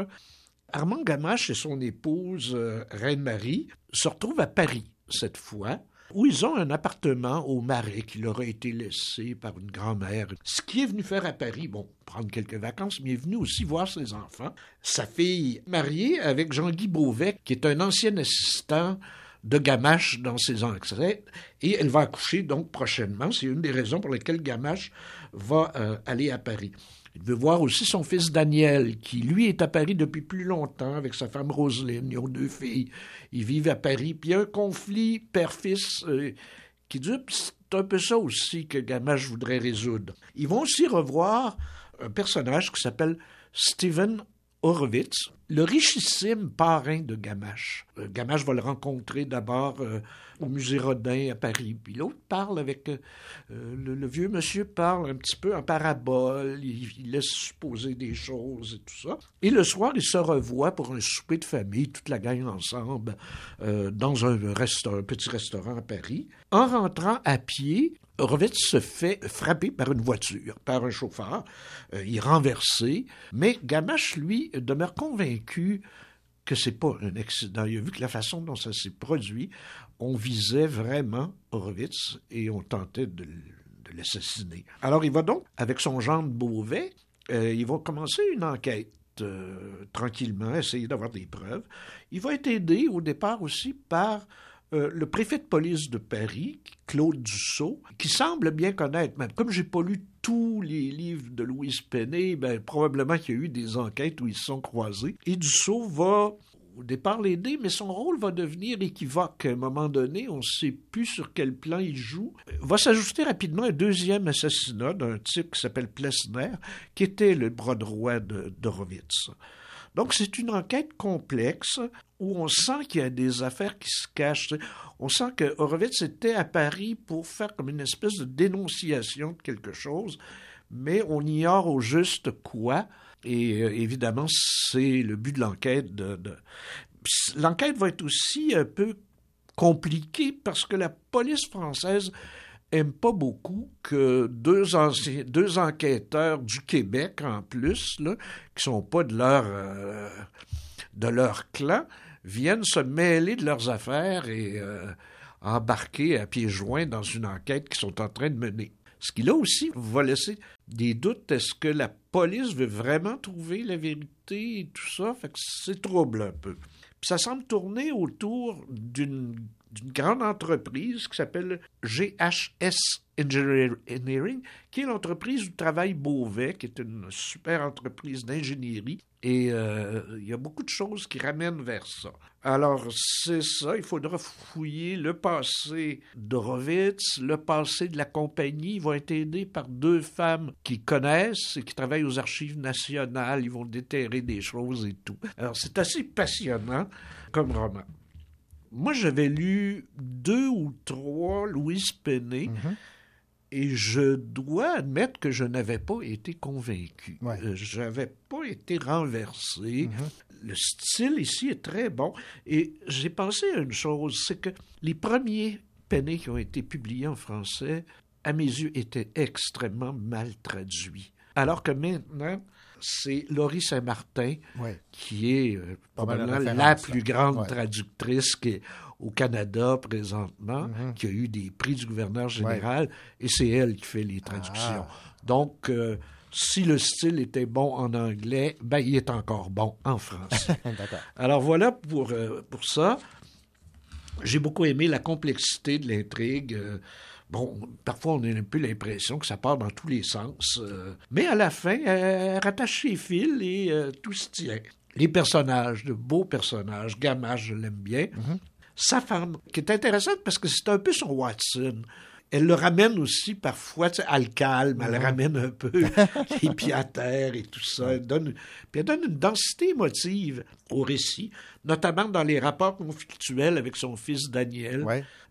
Speaker 4: Armand Gamache et son épouse, Reine-Marie, se retrouvent à Paris cette fois où ils ont un appartement au Marais qui leur a été laissé par une grand-mère. Ce qui est venu faire à Paris, bon, prendre quelques vacances, mais est venu aussi voir ses enfants. Sa fille, mariée avec Jean-Guy Beauvais, qui est un ancien assistant de Gamache dans ses ancêtres, et elle va accoucher donc prochainement. C'est une des raisons pour lesquelles Gamache va euh, aller à Paris. Il veut voir aussi son fils Daniel, qui lui est à Paris depuis plus longtemps avec sa femme Roselyne. Ils ont deux filles. Ils vivent à Paris. Puis il y a un conflit père-fils euh, qui dure. C'est un peu ça aussi que Gamache voudrait résoudre. Ils vont aussi revoir un personnage qui s'appelle Stephen Horowitz, le richissime parrain de Gamache. Euh, Gamache va le rencontrer d'abord euh, au musée Rodin à Paris. Puis l'autre parle avec. Euh, le, vieux monsieur parle un petit peu en parabole, il, laisse supposer des choses et tout ça. Et le soir, ils se revoient pour un souper de famille, toute la gang ensemble, dans un petit restaurant à Paris. En rentrant à pied, Horowitz se fait frapper par une voiture, par un chauffeur. il est renversé, mais Gamache, lui, demeure convaincu que c'est pas un accident. Il a vu que la façon dont ça s'est produit, on visait vraiment Horowitz et on tentait de, l'assassiner. Alors il va donc, avec son gendre Beauvais, euh, il va commencer une enquête. Euh, tranquillement, essayer d'avoir des preuves. Il va être aidé au départ aussi par euh, le préfet de police de Paris, Claude Dussault, qui semble bien connaître, même comme j'ai pas lu tous les livres de Louise Pennet, ben, probablement qu'il y a eu des enquêtes où ils se sont croisés. Et Dussault va au départ l'aider, mais son rôle va devenir équivoque. À un moment donné, on ne sait plus sur quel plan il joue. Va s'ajouter rapidement un deuxième assassinat d'un type qui s'appelle Plessner, qui était le bras droit de d'Horowitz. Donc c'est une enquête complexe où on sent qu'il y a des affaires qui se cachent. On sent que Horowitz était à Paris pour faire comme une espèce de dénonciation de quelque chose, mais on ignore au juste quoi. Et euh, évidemment, c'est le but de l'enquête. L'enquête va être aussi un peu compliquée parce que la police française aime pas beaucoup que deux, anciens, deux enquêteurs du Québec en plus, là, qui sont pas de leur, euh, de leur clan, viennent se mêler de leurs affaires et euh, embarquer à pieds joints dans une enquête qu'ils sont en train de mener. Ce qui là aussi va laisser des doutes. Est-ce que la police veut vraiment trouver la vérité et tout ça? Fait que c'est trouble un peu. Puis ça semble tourner autour d'une d'une grande entreprise qui s'appelle GHS Engineering, qui est l'entreprise du travail Beauvais, qui est une super entreprise d'ingénierie. Et euh, il y a beaucoup de choses qui ramènent vers ça. Alors, c'est ça, il faudra fouiller le passé d'Horowitz, le passé de la compagnie. Ils vont être aidés par deux femmes qui connaissent et qui travaillent aux archives nationales. Ils vont déterrer des choses et tout. Alors, c'est assez passionnant comme roman. Moi, j'avais lu deux ou trois Louise Pennet. Mhm. Et je dois admettre que je n'avais pas été convaincu. Euh, je n'avais pas été renversé. Mhm. Le style ici est très bon. Et j'ai pensé à une chose, c'est que les premiers Pennet qui ont été publiés en français, à mes yeux, étaient extrêmement mal traduits. Alors que maintenant, c'est Laurie Saint-Martin, qui est euh, probablement la plus grande traductrice au Canada présentement, mm-hmm. qui a eu des prix du gouverneur général, et c'est elle qui fait les traductions. Ah. Donc, euh, si le style était bon en anglais, ben, il est encore bon en français. Alors voilà pour, euh, pour ça. J'ai beaucoup aimé la complexité de l'intrigue. Bon, parfois on a un peu l'impression que ça part dans tous les sens, euh, mais à la fin, elle rattache ses fils et euh, tout se tient. Les personnages, de beaux personnages, Gamache, je l'aime bien. Mm-hmm. Sa femme, qui est intéressante parce que c'est un peu son Watson. Elle le ramène aussi parfois tu sais, à le calme, elle
Speaker 1: Mhm.
Speaker 4: ramène un peu les pieds à terre et tout ça. Elle donne, puis elle donne une densité émotive au récit, notamment dans les rapports conflictuels avec son fils Daniel.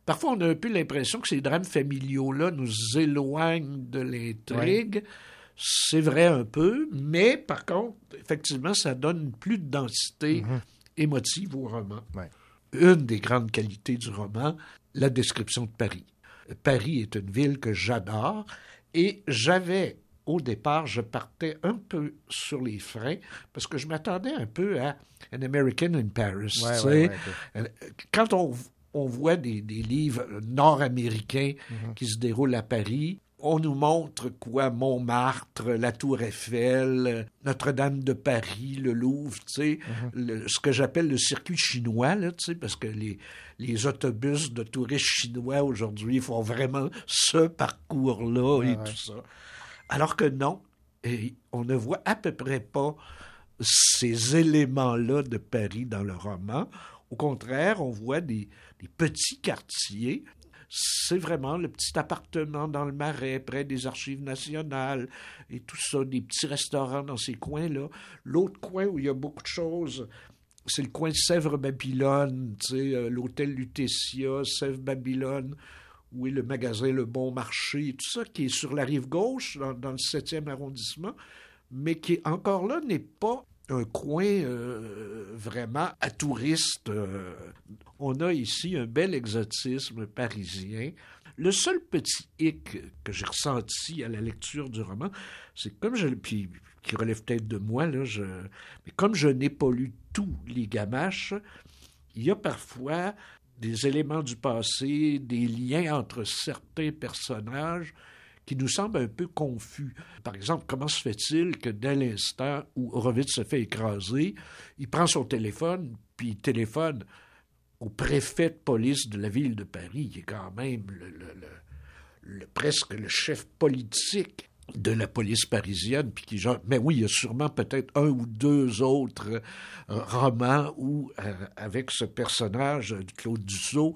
Speaker 4: Parfois, on a un peu l'impression que ces drames familiaux-là nous éloignent de l'intrigue. C'est vrai un peu, mais par contre, effectivement, ça donne plus de densité émotive au roman. Une des grandes qualités du roman, la description de Paris. Paris est une ville que j'adore et j'avais, au départ, je partais un peu sur les freins parce que je m'attendais un peu à An American in Paris.
Speaker 1: Ouais,
Speaker 4: tu
Speaker 1: ouais,
Speaker 4: sais.
Speaker 1: ouais,
Speaker 4: Euh, Quand on, on voit des, des livres nord-américains
Speaker 1: Mhm.
Speaker 4: qui se déroulent à Paris, on nous montre quoi? Montmartre, la Tour Eiffel, Notre-Dame de Paris, le Louvre, tu sais,
Speaker 1: Mhm.
Speaker 4: ce que j'appelle le circuit chinois, là, tu sais, parce que les, les autobus de touristes chinois aujourd'hui font vraiment ce parcours-là et
Speaker 1: ouais.
Speaker 4: tout ça. Alors que non, et on ne voit à peu près pas ces éléments-là de Paris dans le roman. Au contraire, on voit des, des petits quartiers. C'est vraiment le petit appartement dans le marais, près des archives nationales, et tout ça, des petits restaurants dans ces coins-là. L'autre coin où il y a beaucoup de choses, c'est le coin Sèvres-Babylone, euh, l'hôtel Lutetia, Sèvres-Babylone, où est le magasin Le Bon Marché, tout ça qui est sur la rive gauche, dans, dans le 7e arrondissement, mais qui, encore là, n'est pas un coin euh, vraiment à touristes. euh. On a ici un bel exotisme parisien. Le seul petit hic que j'ai ressenti à la lecture du roman, c'est comme je puis qui relève peut-être de moi là, mais comme je n'ai pas lu tous les gamaches, il y a parfois des éléments du passé, des liens entre certains personnages qui nous semblent un peu confus. Par exemple, comment se fait-il que dès l'instant où Horowitz se fait écraser, il prend son téléphone, puis il téléphone au préfet de police de la ville de Paris, qui est quand même presque le chef politique de la police parisienne, puis qui genre, mais oui, il y a sûrement peut-être un ou deux autres euh, romans où, euh, avec ce personnage de Claude Dussault,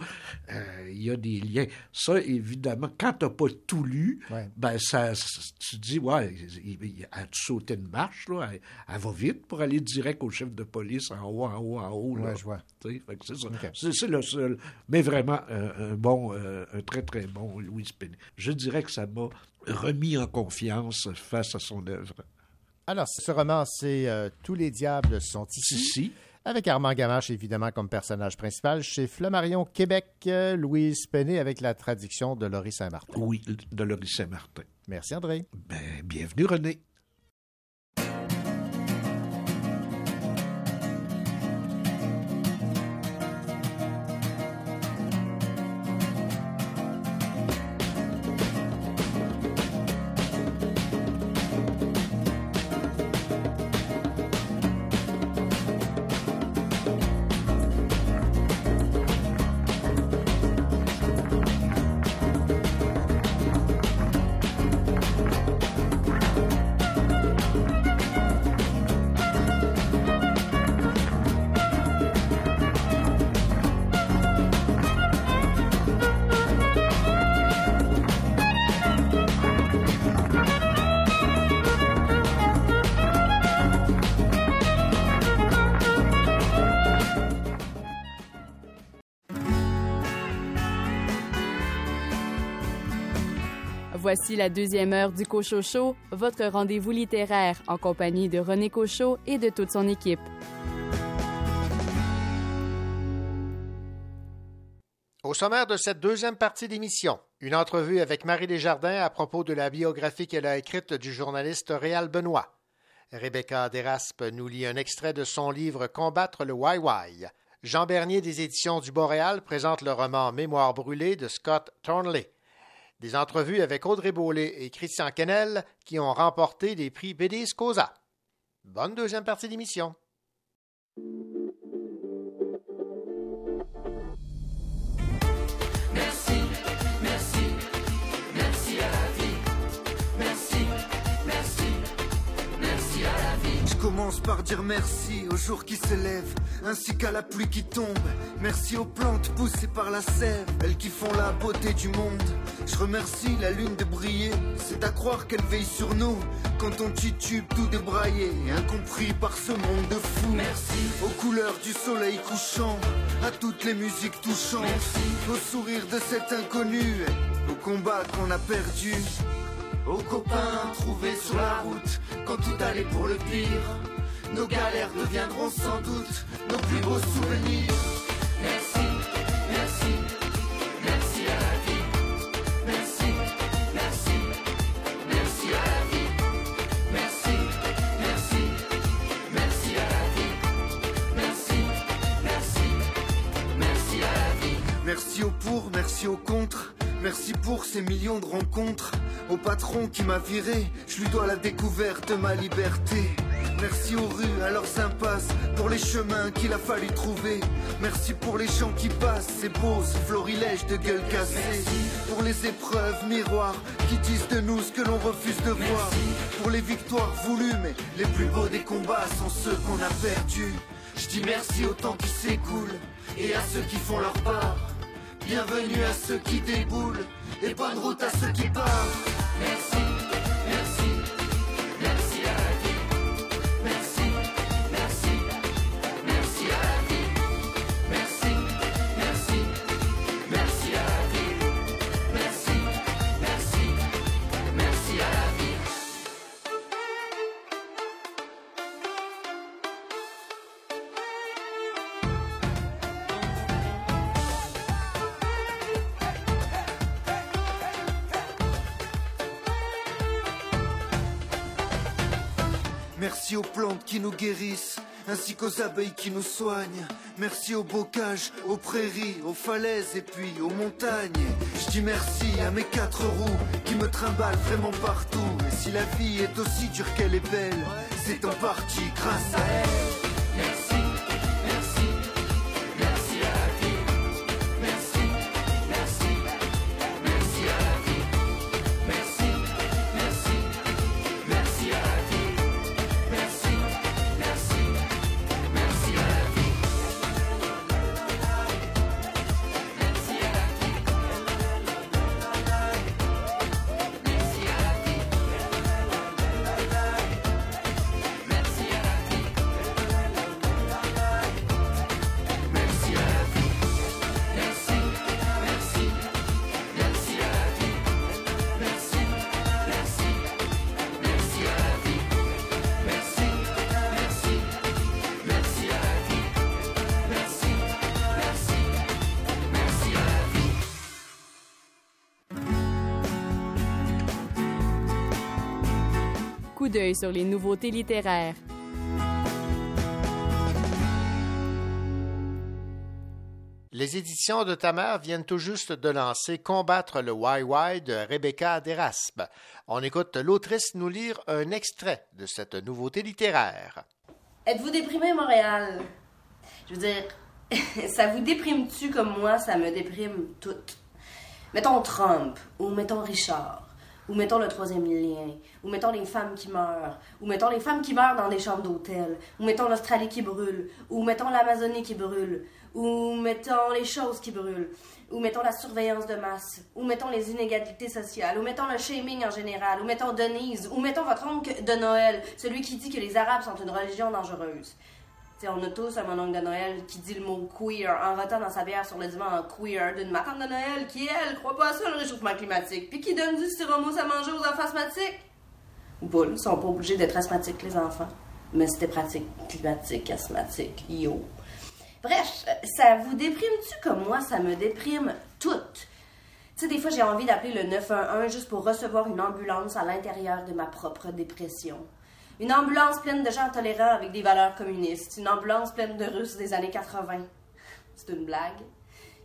Speaker 4: euh, il y a des liens. Ça, évidemment, quand tu n'as pas tout lu, ben ça, tu te dis, ouais, il, il, elle a sauté une marche, là, elle, elle va vite pour aller direct au chef de police en haut, en haut, en haut. Là.
Speaker 1: Ouais, je vois.
Speaker 4: C'est ça. C'est- c'est le seul. Mais vraiment, euh, un bon, euh, un très, très bon Louis Penny. Je dirais que ça m'a remis en confiance face à son œuvre.
Speaker 1: Alors, ce roman, c'est euh, Tous les diables sont ici. Avec Armand Gamache, évidemment, comme personnage principal. Chez Flammarion, Québec, euh, Louise Penné avec la traduction de Laurie Saint-Martin.
Speaker 4: Oui, de Laurie Saint-Martin.
Speaker 1: Merci, André.
Speaker 4: Ben, bienvenue, René.
Speaker 6: Voici la deuxième heure du Cochot Show, votre rendez-vous littéraire en compagnie de René Cochot et de toute son équipe.
Speaker 1: Au sommaire de cette deuxième partie d'émission, une entrevue avec Marie Desjardins à propos de la biographie qu'elle a écrite du journaliste Réal Benoît. Rebecca Deraspe nous lit un extrait de son livre Combattre le YY. Jean Bernier des éditions du Boréal présente le roman Mémoire brûlée de Scott Thornley. Des entrevues avec Audrey Beaulé et Christian Kennel qui ont remporté des prix BD Scosa. Bonne deuxième partie d'émission.
Speaker 14: Commence par dire merci aux jours qui se lèvent, ainsi qu'à la pluie qui tombe. Merci aux plantes poussées par la sève, elles qui font la beauté du monde. Je remercie la lune de briller, c'est à croire qu'elle veille sur nous quand on titube tout débraillé, incompris par ce monde de fous.
Speaker 13: Merci
Speaker 14: aux couleurs du soleil couchant, à toutes les musiques touchantes, au sourire de cet inconnu, au combat qu'on a perdu. Aux copains trouvés sur la route quand tout allait pour le pire. Nos galères deviendront sans doute nos plus beaux souvenirs.
Speaker 13: Merci, merci, merci à la vie. Merci, merci, merci à la vie. Merci, merci, merci à la vie. Merci, merci, merci à la vie.
Speaker 14: Merci au pour, merci au contre. Merci pour ces millions de rencontres. Au patron qui m'a viré, je lui dois la découverte de ma liberté. Merci aux rues, à leurs impasses, pour les chemins qu'il a fallu trouver. Merci pour les gens qui passent, ces beaux florilèges de gueule cassée. Pour les épreuves miroirs qui disent de nous ce que l'on refuse de voir. Pour les victoires voulues, mais les plus beaux des combats sont ceux qu'on a perdus. Je dis merci au temps qui s'écoule et à ceux qui font leur part. Bienvenue à ceux qui déboulent et bonne route à ceux qui partent.
Speaker 13: Merci,
Speaker 14: qui nous guérissent, ainsi qu'aux abeilles qui nous soignent. Merci aux bocages, aux prairies, aux falaises et puis aux montagnes. Je dis merci à mes quatre roues qui me trimballent vraiment partout. Et si la vie est aussi dure qu'elle est belle, c'est en partie grâce à elle.
Speaker 6: D'œil sur les nouveautés littéraires.
Speaker 1: Les éditions de ta mère viennent tout juste de lancer Combattre le YY de Rebecca Deraspe. On écoute l'autrice nous lire un extrait de cette nouveauté littéraire.
Speaker 15: Êtes-vous déprimé, Montréal? Je veux dire, ça vous déprime-tu comme moi, ça me déprime tout? Mettons Trump, ou mettons Richard, ou mettons le troisième lien, ou mettons les femmes qui meurent, ou mettons les femmes qui meurent dans des chambres d'hôtel, ou mettons l'Australie qui brûle, ou mettons l'Amazonie qui brûle, ou mettons les choses qui brûlent, ou mettons la surveillance de masse, ou mettons les inégalités sociales, ou mettons le shaming en général, ou mettons Denise, ou mettons votre oncle de Noël, celui qui dit que les Arabes sont une religion dangereuse. On a tous un mon oncle de Noël qui dit le mot queer en rotant dans sa bière sur le divan queer d'une macante de Noël qui, elle, croit pas à ça le réchauffement climatique, puis qui donne du styromousse à manger aux enfants asthmatiques. Ou pas, ils sont pas obligés d'être asthmatiques, les enfants. Mais c'était pratique, climatique, asthmatique, yo. Bref, ça vous déprime-tu comme moi? Ça me déprime toutes. Tu sais, des fois, j'ai envie d'appeler le 911 juste pour recevoir une ambulance à l'intérieur de ma propre dépression. Une ambulance pleine de gens tolérants avec des valeurs communistes. Une ambulance pleine de Russes des années 80. C'est une blague.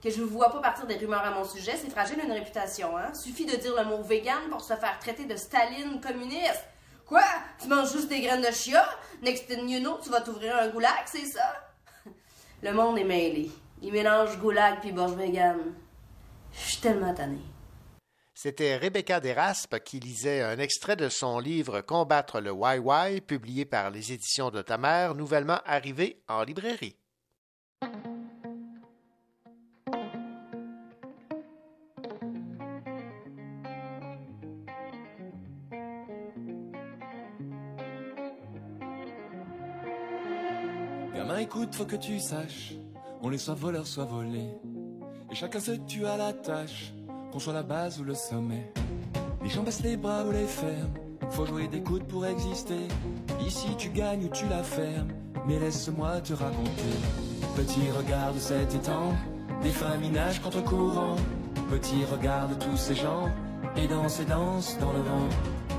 Speaker 15: Que je ne vois pas partir des rumeurs à mon sujet, c'est fragile une réputation, hein? Suffit de dire le mot vegan pour se faire traiter de Staline communiste. Quoi? Tu manges juste des graines de chia? Next thing you know, tu vas t'ouvrir un goulag, c'est ça? Le monde est mêlé. Il mélange goulag puis borge vegan. Je suis tellement tannée.
Speaker 1: C'était Rebecca Deraspe qui lisait un extrait de son livre Combattre le YY, publié par les éditions de ta mère, nouvellement arrivé en librairie.
Speaker 16: Gamin, écoute, faut que tu saches, on les soit voleurs, soit volés. Et chacun se tue à la tâche, qu'on soit la base ou le sommet. Les gens baissent les bras ou les ferment, faut jouer des coudes pour exister. Ici tu gagnes ou tu la fermes, mais laisse-moi te raconter. Petit regarde cet étang, des familles nagent contre courant. Petit regarde tous ces gens, et dansent et dansent dans le vent.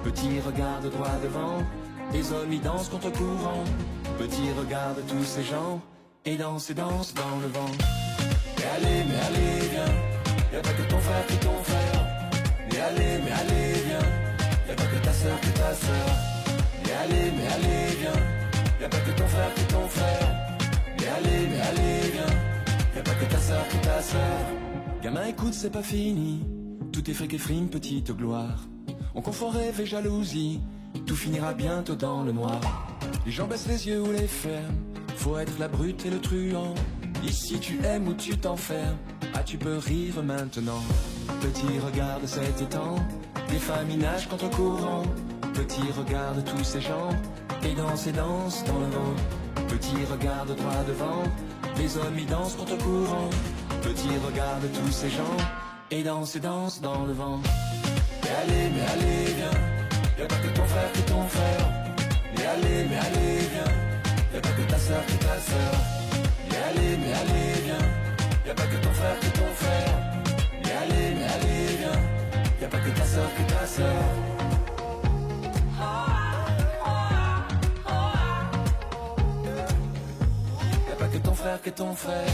Speaker 16: Petit regarde droit devant, les hommes y dansent contre courant. Petit regarde tous ces gens, et dansent et dansent dans le vent. Mais allez, mais allez, viens, y'a pas que ton frère qui est ton frère. Mais allez, mais allez, viens, y'a pas que ta soeur qui est ta soeur. Mais allez, mais allez, viens, y'a pas que ton frère qui est ton frère. Mais allez, mais allez, viens, y'a pas que ta soeur qui est ta soeur. Gamin, écoute, c'est pas fini, tout est fric et frime, petite gloire. On confond rêve et jalousie, tout finira bientôt dans le noir. Les gens baissent les yeux ou les ferment, faut être la brute et le truand. Ici tu aimes ou tu t'enfermes, ah tu peux rire maintenant. Petit regarde cet étang, des familles nagent contre courant. Petit regarde tous ces gens, et dansent et dansent dans le vent. Petit regarde droit devant, les hommes y dansent contre courant. Petit regarde tous ces gens, et dansent et dansent dans le vent. Mais allez, mais allez, viens, y'a pas que ton frère qui ton frère. Mais allez, mais allez, viens, y'a pas que ta soeur qui ta soeur. Allez, mais allez, viens, y'a pas que ton frère qui est ton frère. Mais allez, mais allez, viens, y'a pas que ta soeur qui est ta soeur. Y'a pas que ton frère qui est ton frère.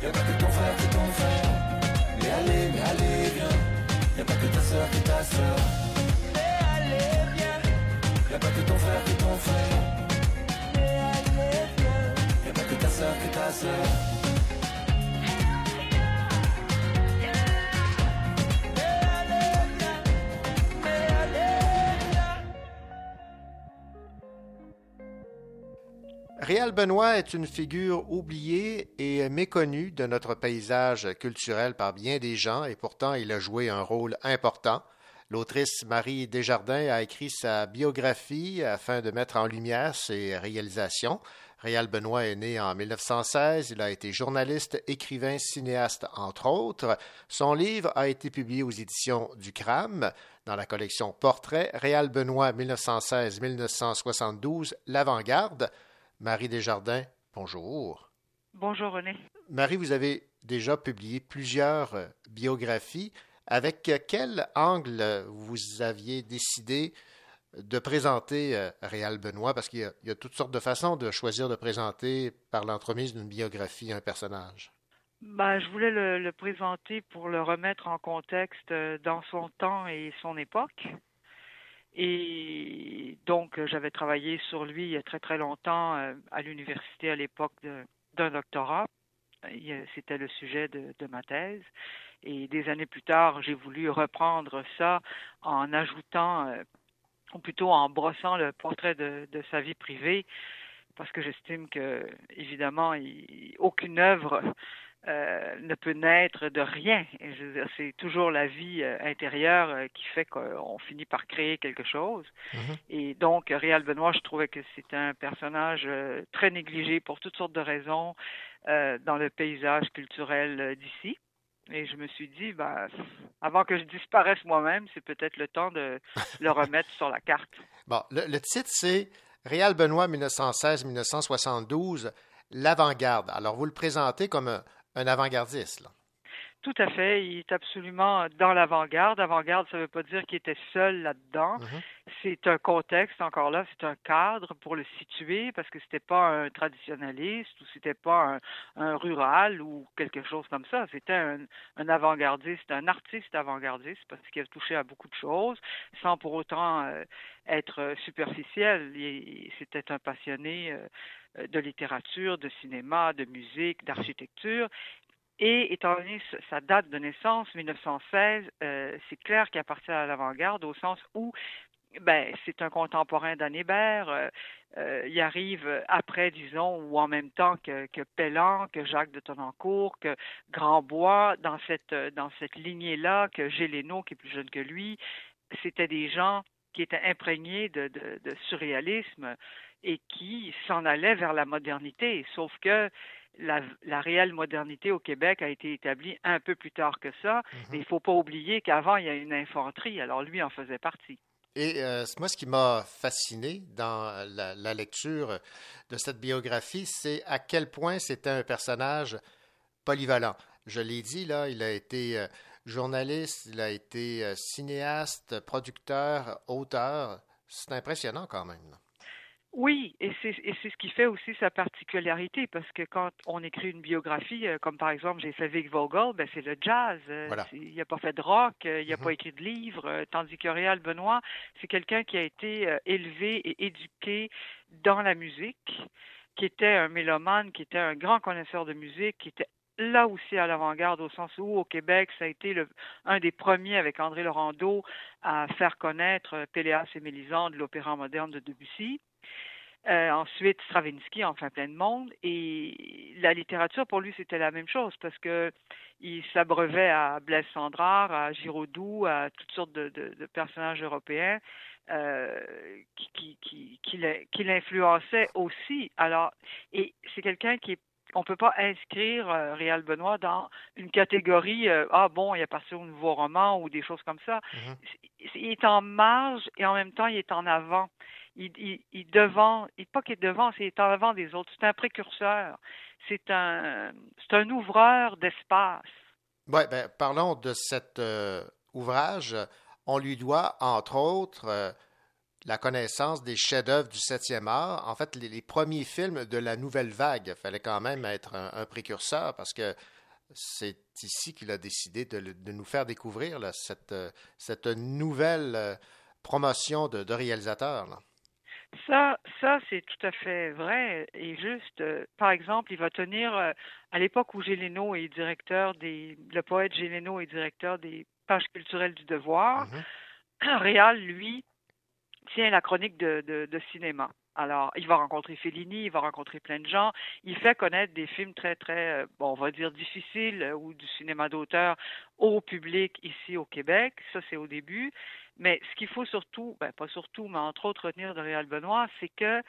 Speaker 16: Y'a pas que ton frère qui est ton frère. Y'a pas que ta soeur qui est ta soeur. Mais allez, viens, y'a pas que ton frère qui est ton frère. Mais allez, viens, y'a pas que ta soeur qui est ta soeur.
Speaker 1: Réal Benoît est une figure oubliée et méconnue de notre paysage culturel par bien des gens et pourtant il a joué un rôle important. L'autrice Marie Desjardins a écrit sa biographie afin de mettre en lumière ses réalisations. Réal Benoît est né en 1916. Il a été journaliste, écrivain, cinéaste, entre autres. Son livre a été publié aux éditions du CRAM dans la collection Portrait. Réal Benoît, 1916-1972, L'Avant-Garde. Marie Desjardins, bonjour.
Speaker 17: Bonjour René.
Speaker 1: Marie, vous avez déjà publié plusieurs euh, biographies. Avec quel angle vous aviez décidé de présenter euh, Réal Benoît? Parce qu'il y, a- il y a toutes sortes de façons de choisir de présenter par l'entremise d'une biographie un personnage.
Speaker 17: Ben, je voulais le, le présenter pour le remettre en contexte euh, dans son temps et son époque. Et donc, euh, j'avais travaillé sur lui il y a très très longtemps euh, à l'université à l'époque d'un doctorat. C'était le sujet de, ma thèse. Et des années plus tard, j'ai voulu reprendre ça en ajoutant, euh, ou plutôt en brossant le portrait de, sa vie privée, parce que j'estime que, évidemment, aucune œuvre euh, ne peut naître de rien. C'est toujours la vie euh, intérieure euh, qui fait qu'on finit par créer quelque chose. Et donc, Réal Benoît, je trouvais que c'était un personnage très négligé pour toutes sortes de raisons dans le paysage culturel d'ici. Et je me suis dit, ben, avant que je disparaisse moi-même, c'est peut-être le temps de le remettre sur la carte.
Speaker 1: Bon, le, le titre, c'est Réal Benoît 1916-1972, L'Avant-Garde. Alors, vous le présentez comme un, un avant-gardiste. là.
Speaker 17: Tout à fait. Il est absolument dans l'avant-garde. Avant-garde, ça ne veut pas dire qu'il était seul là-dedans.
Speaker 1: Mhm.
Speaker 17: C'est un contexte, encore là, c'est un cadre pour le situer parce que c'était pas un traditionnaliste ou c'était pas un, un, rural ou quelque chose comme ça. C'était un, un avant-gardiste, un artiste avant-gardiste parce qu'il a touché à beaucoup de choses sans pour autant euh, être superficiel. C'était un passionné euh, de littérature, de cinéma, de musique, d'architecture. Et étant donné sa date de naissance, 1916, euh, c'est clair qu'il appartient à l'avant-garde au sens où ben, c'est un contemporain d'Anne Hébert. Euh, euh, il arrive après, disons, ou en même temps que, que Pellan, que Jacques de Tonnancourt, que Grandbois, dans cette, dans cette lignée-là, que Géléno, qui est plus jeune que lui. C'était des gens qui étaient imprégnés de surréalisme et qui s'en allaient vers la modernité. Sauf que la, la, réelle modernité au Québec a été établie un peu plus tard que ça. Mm -hmm. Mais il ne faut pas oublier qu'avant, il y a une infanterie. Alors, lui en faisait partie.
Speaker 1: Et euh, moi, ce qui m'a fasciné dans la, la, lecture de cette biographie, c'est à quel point c'était un personnage polyvalent. Je l'ai dit, là, il a été euh, journaliste, il a été euh, cinéaste, producteur, auteur. C'est impressionnant quand même. Là.
Speaker 17: Oui, et c'est ce qui fait aussi sa particularité, parce que quand on écrit une biographie, euh, comme par exemple j'ai fait Vic Vogel, ben c'est le jazz. Euh,
Speaker 1: voilà.
Speaker 17: Il n'a pas fait de rock, euh, il n'a mm -hmm. pas écrit de livre, tandis que Réal Benoît, c'est quelqu'un qui a été élevé et éduqué dans la musique, qui était un mélomane, qui était un grand connaisseur de musique, qui était là aussi à l'avant-garde, au sens où au Québec, ça a été le, un des premiers avec André Laurando à faire connaître Péléas et Mélisande, l'opéra moderne de Debussy. Euh, ensuite, Stravinsky, enfin plein de monde. Et la littérature, pour lui, c'était la même chose parce que il s'abreuvait à Blaise Sandrard, à Giraudoux, à toutes sortes de, de, de personnages européens euh, qui, qui, qui, qui l'influençaient aussi. Alors, et c'est quelqu'un qui est on peut pas inscrire euh, Réal Benoît dans une catégorie euh, ah bon il appartient au nouveau roman ou des choses comme ça.
Speaker 1: Mm -hmm.
Speaker 17: Il est en marge et en même temps il est en avant. Il, il, il il pas qu'il est devant, c'est en avant des autres. C'est un précurseur. C'est un, c'est un ouvreur d'espace.
Speaker 1: Ouais, ben parlons de cet euh, ouvrage. On lui doit entre autres la connaissance des chefs-d'œuvre du 7e art. En fait, les, premiers films de la nouvelle vague, il fallait quand même être un, précurseur parce que c'est ici qu'il a décidé de, nous faire découvrir là, cette, nouvelle promotion de, de réalisateurs.
Speaker 17: Ça, ça c'est tout à fait vrai et juste. Euh, par exemple, il va tenir euh, à l'époque où Géléno est directeur des, le poète Géléno est directeur des pages culturelles du Devoir.
Speaker 1: Mm
Speaker 17: -hmm. Réal, lui, tient la chronique de, de, de, cinéma. Alors, il va rencontrer Fellini, il va rencontrer plein de gens. Il fait connaître des films très, très, bon, on va dire difficiles ou du cinéma d'auteur au public ici au Québec. Ça, c'est au début. Mais ce qu'il faut surtout, ben, pas surtout, mais entre autres retenir de Réal Benoît, c'est que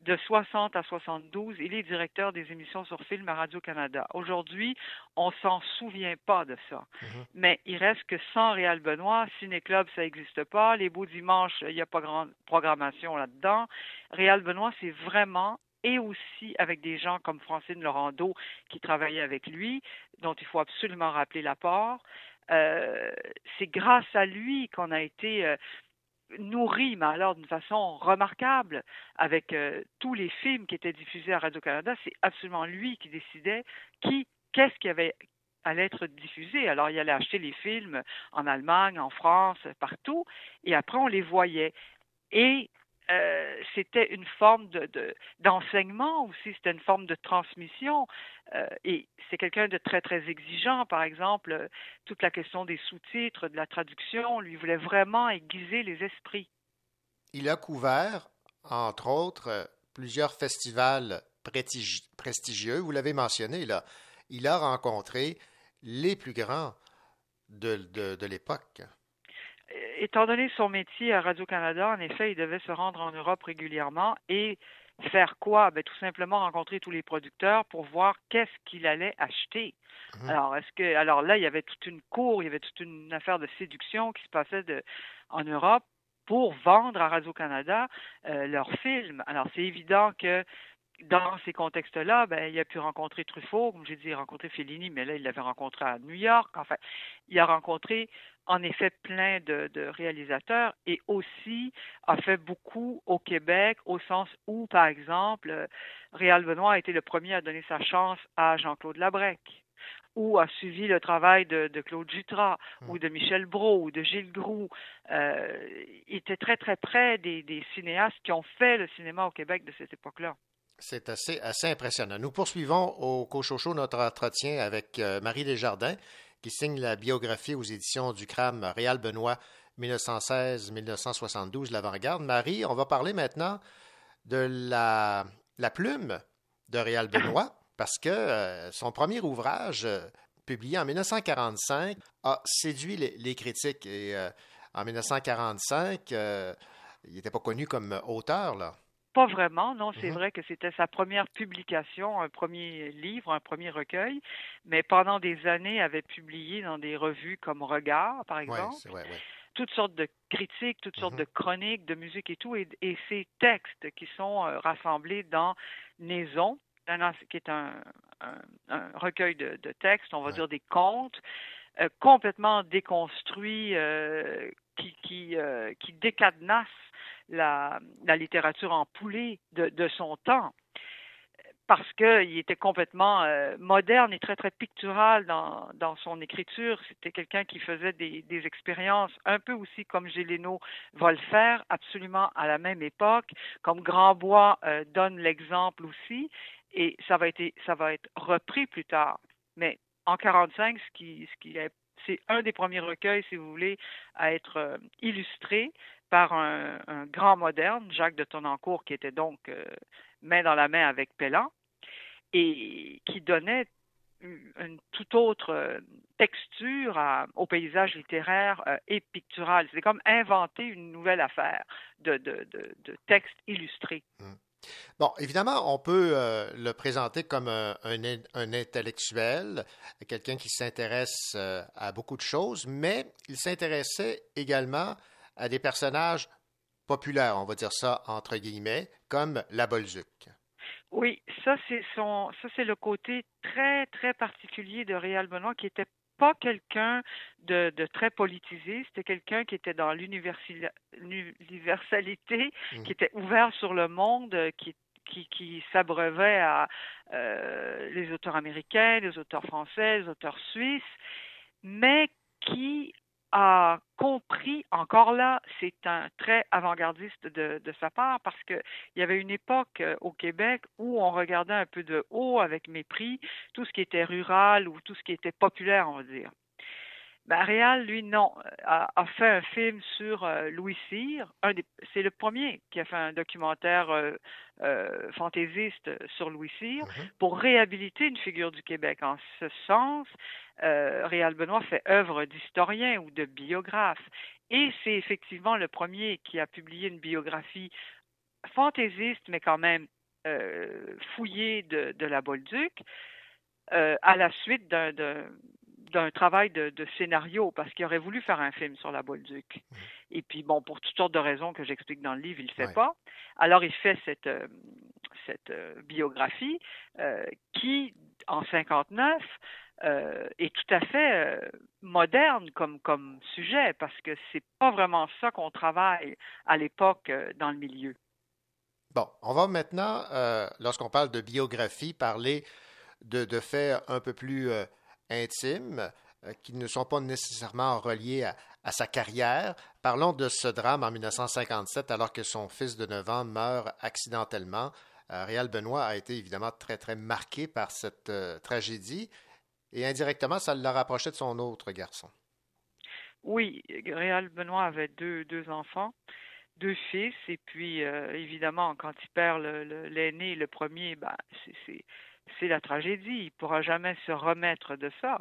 Speaker 17: de 60 à 72, il est directeur des émissions sur film à Radio-Canada. Aujourd'hui, on s'en souvient pas de ça.
Speaker 1: Mm -hmm.
Speaker 17: Mais il reste que sans Réal Benoît, Ciné Club, ça n'existe pas. Les beaux dimanches, il n'y a pas grande programmation là-dedans. Réal Benoît, c'est vraiment et aussi avec des gens comme Francine Laurando qui travaillait avec lui, dont il faut absolument rappeler l'apport. Euh, c'est grâce à lui qu'on a été euh, nourri, mais alors d'une façon remarquable, avec euh, tous les films qui étaient diffusés à Radio-Canada. C'est absolument lui qui décidait qui, qu'est-ce qui avait allait être diffusé. Alors, il allait acheter les films en Allemagne, en France, partout, et après, on les voyait. Et euh, c'était une forme de, de, d'enseignement aussi, c'était une forme de transmission. Euh, et c'est quelqu'un de très, très exigeant. Par exemple, toute la question des sous-titres, de la traduction, lui voulait vraiment aiguiser les esprits.
Speaker 1: Il a couvert, entre autres, plusieurs festivals prestigieux. Vous l'avez mentionné, là. Il a rencontré les plus grands de l'époque
Speaker 17: étant donné son métier à Radio-Canada, en effet, il devait se rendre en Europe régulièrement et faire quoi? Ben, tout simplement rencontrer tous les producteurs pour voir qu'est-ce qu'il allait acheter. Mmh. Alors, est-ce que, alors là, il y avait toute une cour, il y avait toute une affaire de séduction qui se passait de, en Europe pour vendre à Radio-Canada euh, leurs films. Alors, c'est évident que dans ces contextes-là, ben, il a pu rencontrer Truffaut, comme j'ai dit, rencontrer Fellini, mais là, il l'avait rencontré à New York. Enfin, il a rencontré en effet plein de, de, réalisateurs et aussi a fait beaucoup au Québec, au sens où, par exemple, Réal Benoît a été le premier à donner sa chance à Jean-Claude Labrec ou a suivi le travail de, de Claude Jutras mmh. ou de Michel Brault ou de Gilles Groux. Euh, il était très, très près des, des cinéastes qui ont fait le cinéma au Québec de cette époque-là.
Speaker 1: C'est assez, assez impressionnant. Nous poursuivons au Cochocho notre entretien avec euh, Marie Desjardins, qui signe la biographie aux éditions du CRAM Réal Benoît 1916-1972, l'avant-garde. Marie, on va parler maintenant de la, plume de Réal Benoît, parce que euh, son premier ouvrage, euh, publié en 1945, a séduit les, les critiques. Et en 1945, il n'était pas connu comme auteur, là.
Speaker 17: Pas vraiment, non. C'est mhm. vrai que c'était sa première publication, un premier livre, un premier recueil, mais pendant des années, avait publié dans des revues comme Regard, par exemple. Toutes sortes de critiques, toutes sortes mhm. de chroniques, de musique et tout, et, ces textes qui sont euh, rassemblés dans Naison, qui est un, recueil de, textes, on va dire des contes, euh, complètement déconstruits, euh, qui, qui, qui décadenassent la, littérature en poulet de, son temps parce qu'il était complètement euh, moderne et très, très pictural dans, dans son écriture. C'était quelqu'un qui faisait des, expériences un peu aussi comme Géléno va le faire, absolument à la même époque, comme Grandbois euh, donne l'exemple aussi, et ça va, être, ça va être repris plus tard. Mais en 45, ce qui, ce qui est c'est un des premiers recueils, si vous voulez, à être euh, illustré par un, grand moderne, Jacques de Tonnancourt, qui était donc euh, main dans la main avec Pellan, et qui donnait une, toute autre euh, texture au paysage littéraire euh, et pictural. C'est comme inventer une nouvelle affaire de, de, de, textes illustrés.
Speaker 1: Mmh. Bon, évidemment, on peut le présenter comme un intellectuel, quelqu'un qui s'intéresse à beaucoup de choses, mais il s'intéressait également à des personnages populaires, on va dire ça entre guillemets, comme la Bolduc.
Speaker 17: Oui, ça c'est son ça c'est le côté très très particulier de Réal Benoît qui était pas quelqu'un de, de, très politisé, c'était quelqu'un qui était dans l'universalité, mmh. qui était ouvert sur le monde, qui, qui, qui s'abreuvait à euh, les auteurs américains, les auteurs français, les auteurs suisses, mais qui a compris, encore là, c'est un très avant-gardiste de, de, sa part parce qu'il y avait une époque euh, au Québec où on regardait un peu de haut avec mépris tout ce qui était rural ou tout ce qui était populaire, on va dire. Réal, lui, non, a, a, fait un film sur euh, Louis Cyr. C'est le premier qui a fait un documentaire euh, euh, fantaisiste sur Louis Cyr mm-hmm. pour réhabiliter une figure du Québec. En ce sens, euh, Réal Benoît fait œuvre d'historien ou de biographe. Et c'est effectivement le premier qui a publié une biographie fantaisiste, mais quand même euh, fouillée de, de la Bolduc, euh, à la suite d'un d'un travail de, scénario parce qu'il aurait voulu faire un film sur la Bolduc. Mmh. Et puis, bon, pour toutes sortes de raisons que j'explique dans le livre, il ne le fait pas. Alors, il fait cette, euh, cette euh, biographie euh, qui, en 59, est tout à fait moderne comme, comme sujet parce que c'est pas vraiment ça qu'on travaille à l'époque dans le milieu.
Speaker 1: Bon, on va maintenant, lorsqu'on parle de biographie, parler de, de faits un peu plus intimes euh, qui ne sont pas nécessairement reliés à, sa carrière. Parlons de ce drame en 1957 alors que son fils de 9 ans meurt accidentellement. Euh, Réal Benoît a été évidemment très très marqué par cette euh, tragédie et indirectement ça l'a rapproché de son autre garçon.
Speaker 17: Oui, Réal Benoît avait deux, deux enfants, deux fils et puis évidemment quand il perd l'aîné, le, le, premier, ben, c'est c'est la tragédie. Il ne pourra jamais se remettre de ça.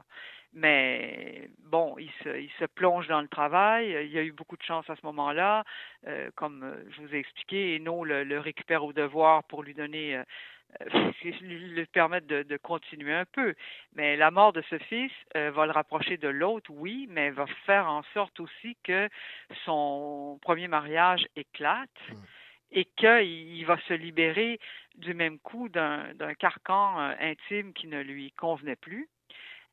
Speaker 17: Mais bon, il se, plonge dans le travail. Il y a eu beaucoup de chance à ce moment-là. Euh, comme euh, je vous ai expliqué, et non le, le récupère au devoir pour lui donner euh, lui permettre de, de, continuer un peu. Mais la mort de ce fils va le rapprocher de l'autre, oui, mais va faire en sorte aussi que son premier mariage éclate. Mmh et qu'il va se libérer du même coup d'un carcan euh, intime qui ne lui convenait plus.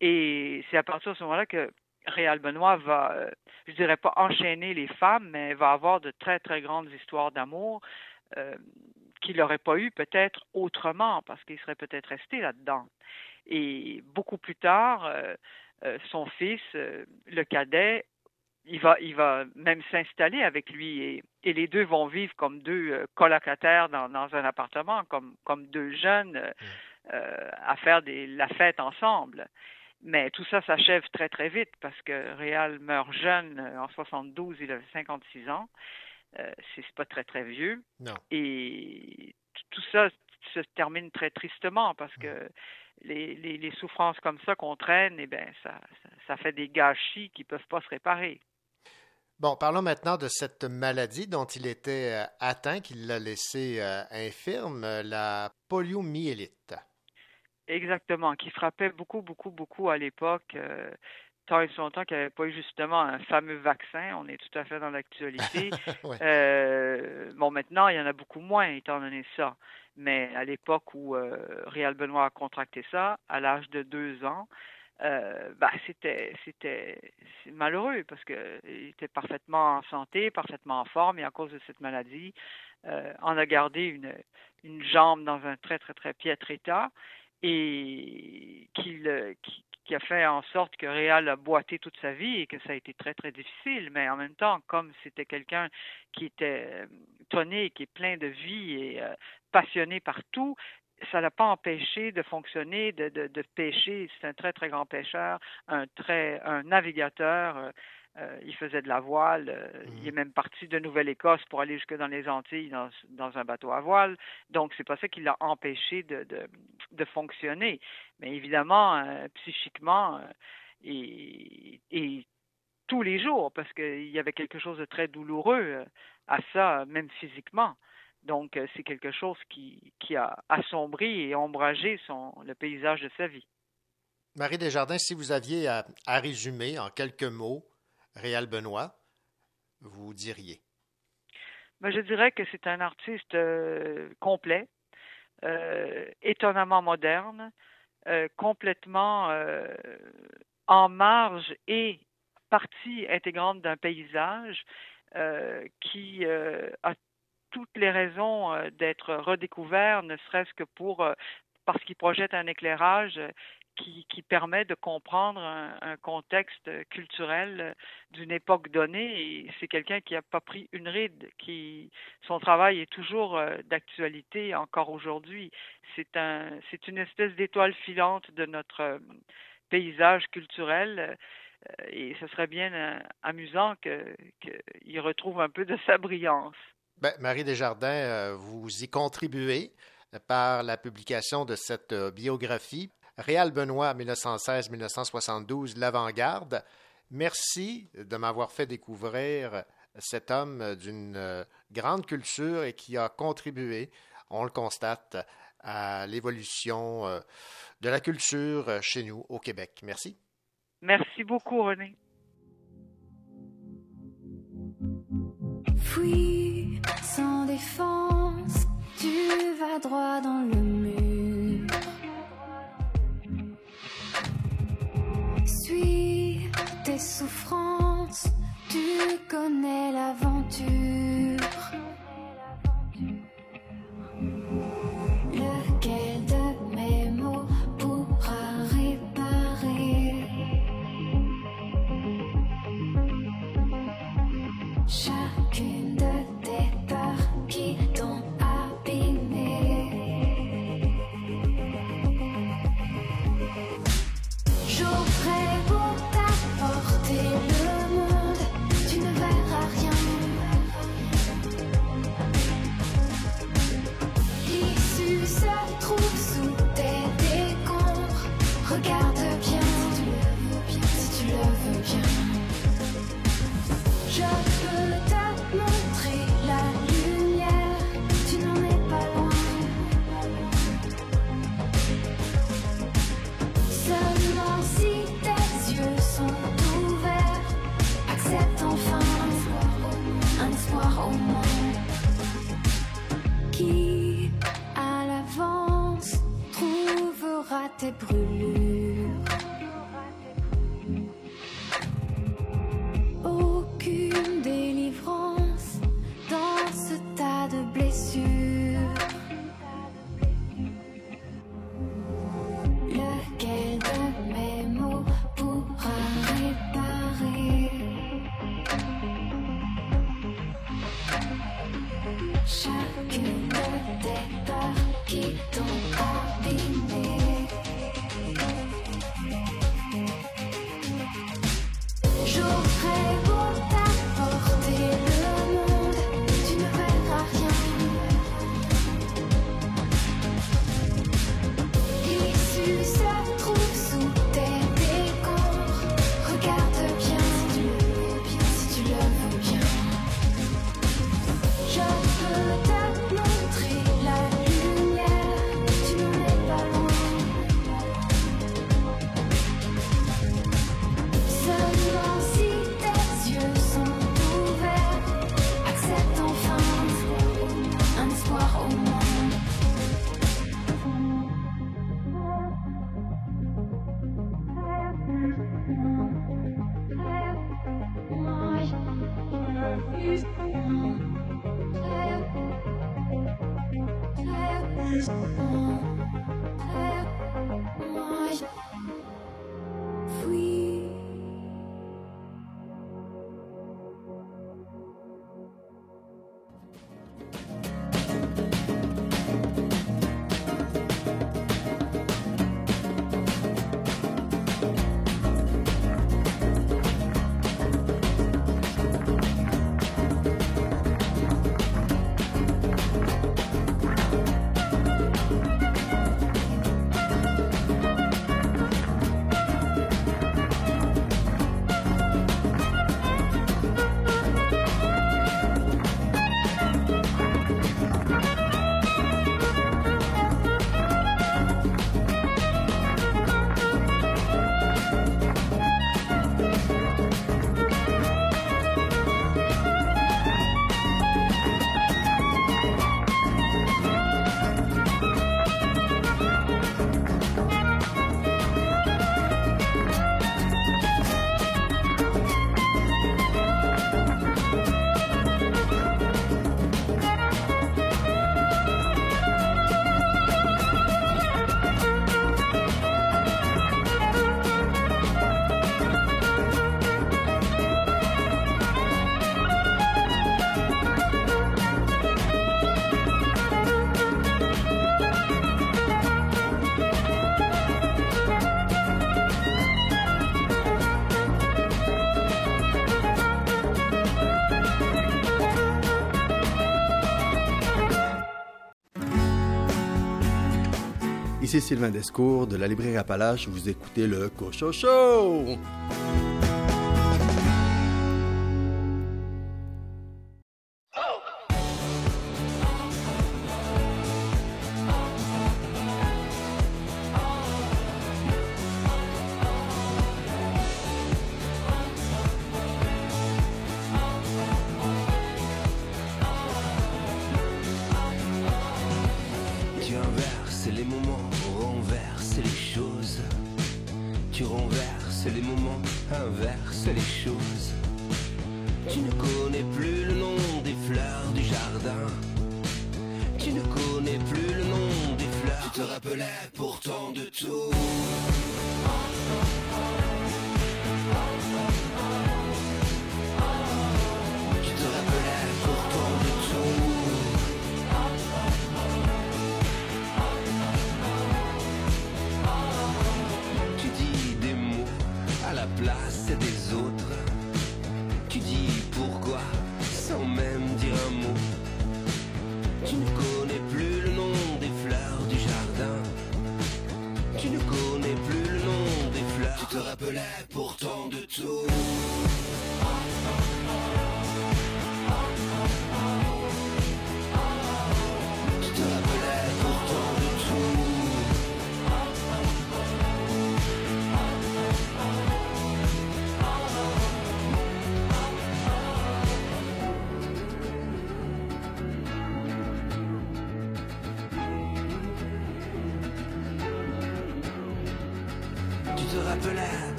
Speaker 17: Et c'est à partir de ce moment-là que Réal Benoît va, euh, je dirais pas enchaîner les femmes, mais va avoir de très, très grandes histoires d'amour euh, qu'il n'aurait pas eu peut-être autrement, parce qu'il serait peut-être resté là-dedans. Et beaucoup plus tard, son fils, le cadet, il va, il va même s'installer avec lui et, et, les deux vont vivre comme deux euh, colocataires dans, dans, un appartement, comme, comme deux jeunes euh, euh, à faire des, la fête ensemble. Mais tout ça s'achève très très vite parce que Réal meurt jeune en 72, il avait 56 ans. Euh, c'est pas très très vieux.
Speaker 1: Non.
Speaker 17: Et tout ça se termine très tristement parce que les, les, les souffrances comme ça qu'on traîne, eh bien, ça, ça, ça fait des gâchis qui peuvent pas se réparer.
Speaker 1: Bon, parlons maintenant de cette maladie dont il était euh, atteint, qui l'a laissé euh, infirme, la poliomyélite.
Speaker 17: Exactement, qui frappait beaucoup, beaucoup, beaucoup à l'époque. Euh, tant et longtemps qu'il n'y avait pas eu justement un fameux vaccin. On est tout à fait dans l'actualité.
Speaker 1: ouais.
Speaker 17: euh, bon, maintenant, il y en a beaucoup moins, étant donné ça. Mais à l'époque où euh, Réal Benoît a contracté ça, à l'âge de deux ans, euh, bah, c'était c'était malheureux parce que il était parfaitement en santé, parfaitement en forme et à cause de cette maladie, euh, en a gardé une une jambe dans un très très très piètre état et qui, qui, qui a fait en sorte que Réal a boité toute sa vie et que ça a été très très difficile. Mais en même temps, comme c'était quelqu'un qui était tonné, qui est plein de vie et euh, passionné par tout, ça l'a pas empêché de fonctionner, de, de, de pêcher. C'est un très, très grand pêcheur, un très un navigateur. Euh, euh, il faisait de la voile. Euh, mmh. Il est même parti de Nouvelle-Écosse pour aller jusque dans les Antilles dans, dans un bateau à voile. Donc, c'est pas ça qui l'a empêché de, de, de, fonctionner. Mais évidemment, euh, psychiquement et, et tous les jours, parce qu'il y avait quelque chose de très douloureux à ça, même physiquement. Donc, c'est quelque chose qui, qui a assombri et ombragé son, le paysage de sa vie.
Speaker 1: Marie Desjardins, si vous aviez à, à résumer en quelques mots Réal Benoît, vous diriez?
Speaker 17: Ben, je dirais que c'est un artiste euh, complet, euh, étonnamment moderne, euh, complètement en marge et partie intégrante d'un paysage qui a toutes les raisons d'être redécouvert, ne serait-ce que pour parce qu'il projette un éclairage qui, qui, permet de comprendre un, contexte culturel d'une époque donnée. C'est quelqu'un qui n'a pas pris une ride, qui son travail est toujours d'actualité encore aujourd'hui. C'est un, c'est une espèce d'étoile filante de notre paysage culturel. Et ce serait bien amusant qu'il retrouve un peu de sa brillance.
Speaker 1: Ben, Marie Desjardins, vous y contribuez par la publication de cette biographie. Réal Benoît, 1916-1972, L'Avant-Garde. Merci de m'avoir fait découvrir cet homme d'une grande culture et qui a contribué, on le constate, à l'évolution de la culture chez nous au Québec. Merci.
Speaker 17: Merci beaucoup, René.
Speaker 9: Sans défense, tu vas droit dans le mur. Suis tes souffrances, tu connais l'aventure.
Speaker 10: Ici Sylvain Descours de la librairie Appalache, vous écoutez le Cocho Show.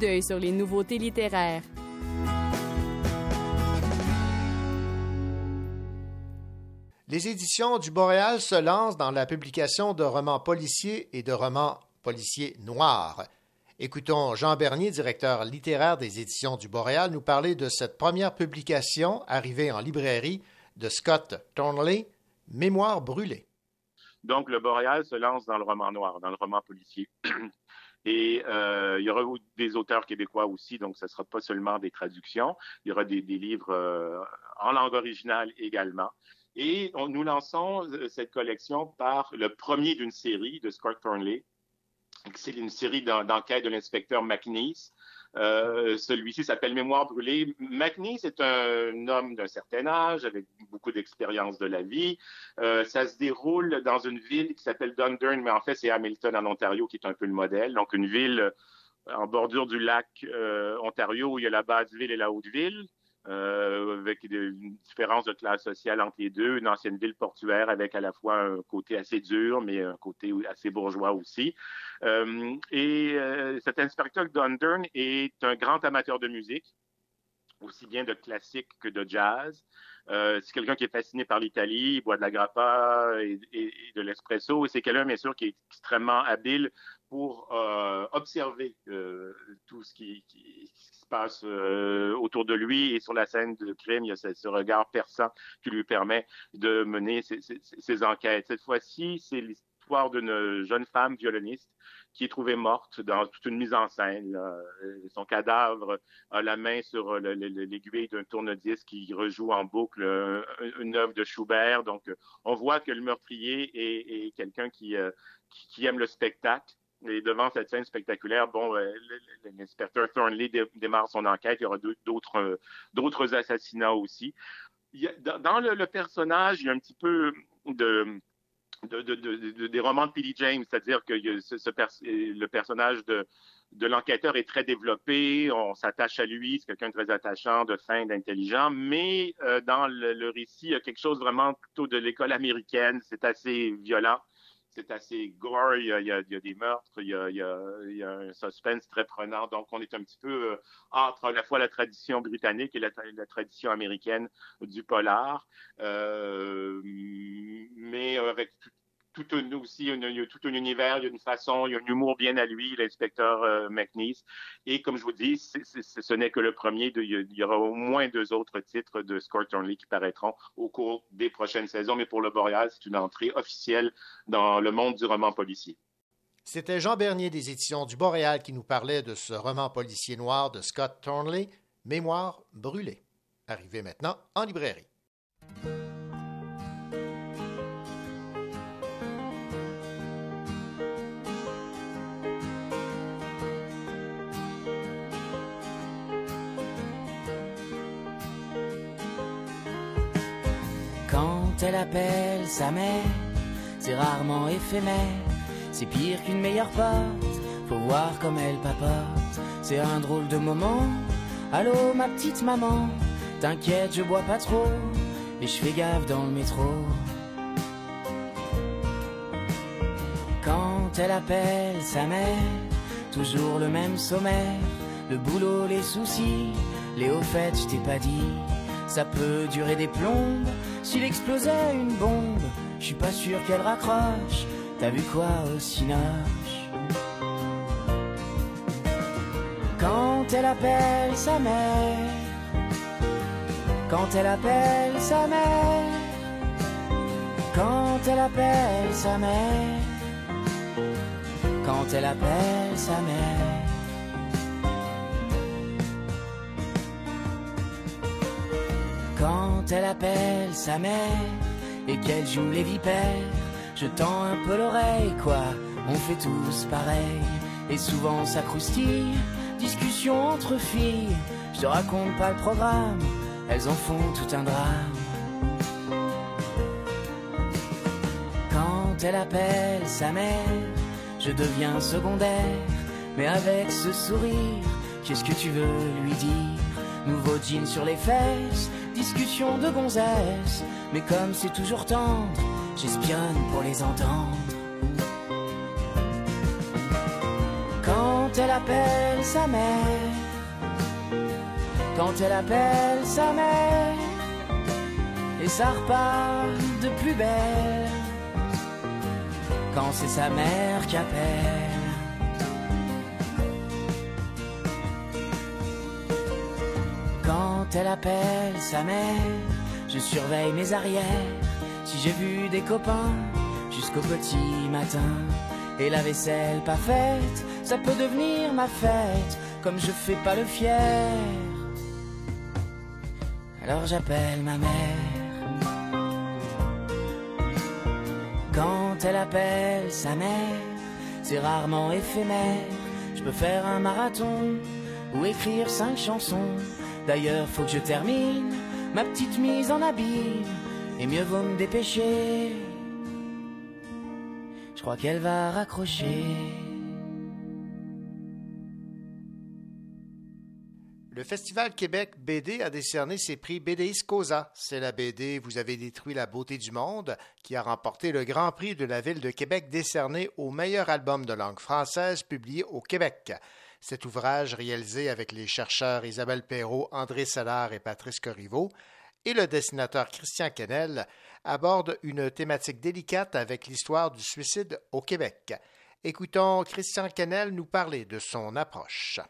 Speaker 6: D'œil sur les nouveautés littéraires.
Speaker 1: Les éditions du Boréal se lancent dans la publication de romans policiers et de romans policiers noirs. Écoutons Jean Bernier, directeur littéraire des éditions du Boréal, nous parler de cette première publication arrivée en librairie de Scott Thornley, Mémoire brûlée.
Speaker 18: Donc, le Boréal se lance dans le roman noir, dans le roman policier. Et euh, il y aura des auteurs québécois aussi, donc ce ne sera pas seulement des traductions. Il y aura des, livres euh, en langue originale également. Et nous lançons euh, cette collection par le premier d'une série de Scott Thornley. C'est une série d'enquêtes de l'inspecteur McNeese. Euh, Celui-ci s'appelle Mémoire brûlée. McNeese est un homme d'un certain âge, avec beaucoup d'expérience de la vie. Euh, ça se déroule dans une ville qui s'appelle Dundurn, mais en fait, c'est Hamilton, en Ontario, qui est un peu le modèle. Donc, une ville en bordure du lac euh, Ontario, où il y a la basse-ville et la haute-ville. Euh, avec une différence de classe sociale entre les deux, une ancienne ville portuaire avec à la fois un côté assez dur, mais un côté assez bourgeois aussi. Euh, et euh, cet inspecteur Dundurn est un grand amateur de musique, aussi bien de classique que de jazz. Euh, c'est quelqu'un qui est fasciné par l'Italie, il boit de la grappa et, de l'espresso. Et c'est quelqu'un, bien sûr, qui est extrêmement habile pour euh, observer euh, tout ce qui, qui, passe euh, autour de lui. Et sur la scène de crime, il y a ce, regard perçant qui lui permet de mener ses, enquêtes. Cette fois-ci, c'est l'histoire d'une jeune femme violoniste qui est trouvée morte dans toute une mise en scène. Là. Son cadavre a la main sur l'aiguille d'un tourne-disque qui rejoue en boucle une œuvre de Schubert. Donc, on voit que le meurtrier est, quelqu'un qui aime le spectacle. Et devant cette scène spectaculaire, bon, euh, l'inspecteur Thornley dé démarre son enquête. Il y aura d'autres d'autres assassinats aussi. Dans le, personnage, il y a un petit peu de, de, de, de des romans de P.D. James, c'est-à-dire que le personnage de, de l'enquêteur est très développé, on s'attache à lui, c'est quelqu'un de très attachant, de fin, d'intelligent, mais euh, dans le, le, récit, il y a quelque chose vraiment plutôt de l'école américaine, c'est assez violent c'est assez gore, il y, a, il, y a, des meurtres, il y a, il, y a, il y a, un suspense très prenant. Donc, on est un petit peu euh, entre à la fois la tradition britannique et la, la tradition américaine du polar, euh, mais avec tout, un, aussi, il y a tout un univers, il y a une façon, il y a un humour bien à lui, l'inspecteur euh, McNeese. Et comme je vous dis, ce n'est que le premier. De, il y aura au moins deux autres titres de Scott Thornley qui paraîtront au cours des prochaines saisons. Mais pour le Boréal, c'est une entrée officielle dans le monde du roman policier.
Speaker 1: C'était Jean Bernier des éditions du Boréal qui nous parlait de ce roman policier noir de Scott Thornley, Mémoire brûlée. Arrivé maintenant en librairie.
Speaker 19: Appelle sa mère, c'est rarement éphémère, c'est pire qu'une meilleure pote, faut voir comme elle papote, c'est un drôle de moment, allô ma petite maman, t'inquiète je bois pas trop, et je fais gaffe dans le métro. Quand elle appelle sa mère, toujours le même sommaire, le boulot, les soucis, les hauts faits, je t'ai pas dit, ça peut durer des plombes, s'il explosait une bombe, je suis pas sûr qu'elle raccroche. T'as vu quoi au cinoche Quand elle appelle sa mère, quand elle appelle sa mère, quand elle appelle sa mère, quand elle appelle sa mère. Quand elle appelle sa mère et qu'elle joue les vipères, je tends un peu l'oreille, quoi, on fait tous pareil. Et souvent ça croustille, discussion entre filles, je te raconte pas le programme, elles en font tout un drame. Quand elle appelle sa mère, je deviens secondaire, mais avec ce sourire, qu'est-ce que tu veux lui dire? Nouveau jean sur les fesses, discussion de gonzesse, mais comme c'est toujours tendre, j'espionne pour les entendre. Quand elle appelle sa mère, quand elle appelle sa mère, et ça repart de plus belle, quand c'est sa mère qui appelle. Quand elle appelle sa mère, je surveille mes arrières. Si j'ai vu des copains jusqu'au petit matin, et la vaisselle pas faite, ça peut devenir ma fête, comme je fais pas le fier. Alors j'appelle ma mère. Quand elle appelle sa mère, c'est rarement éphémère. Je peux faire un marathon ou écrire cinq chansons. D'ailleurs, faut que je termine ma petite mise en abîme. Et mieux vaut me dépêcher. Je crois qu'elle va raccrocher.
Speaker 1: Le Festival Québec BD a décerné ses prix BDiste Cosa. C'est la BD Vous avez détruit la beauté du monde qui a remporté le Grand Prix de la Ville de Québec décerné au meilleur album de langue française publié au Québec. Cet ouvrage, réalisé avec les chercheurs Isabelle Perrault, André Sellard et Patrice Corriveau, et le dessinateur Christian Kennel, aborde une thématique délicate avec l'histoire du suicide au Québec. Écoutons Christian Kennel nous parler de son approche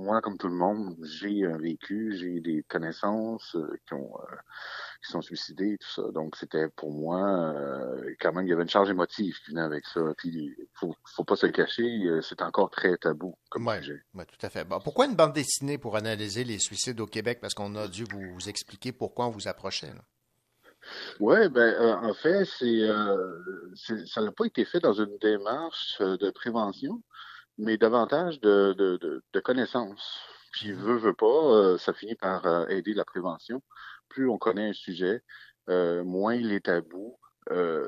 Speaker 20: moi, comme tout le monde, j'ai un vécu, j'ai des connaissances euh, qui, ont, euh, qui sont suicidées, tout ça. Donc, c'était pour moi, euh, quand même, il y avait une charge émotive qui venait avec ça. Puis, faut, faut pas se le cacher, c'est encore très tabou comme
Speaker 1: ouais,
Speaker 20: sujet.
Speaker 1: Ouais, tout à fait. Bon, pourquoi une bande dessinée pour analyser les suicides au Québec? Parce qu'on a dû vous, vous, expliquer pourquoi on vous approchait. Là.
Speaker 20: Oui, ben, euh, en fait, c'est, euh, ça n'a pas été fait dans une démarche de prévention mais davantage de, de, de, de connaissances. Puis, veut, veut pas, euh, ça finit par euh, aider la prévention. Plus on connaît un sujet, euh, moins il est tabou.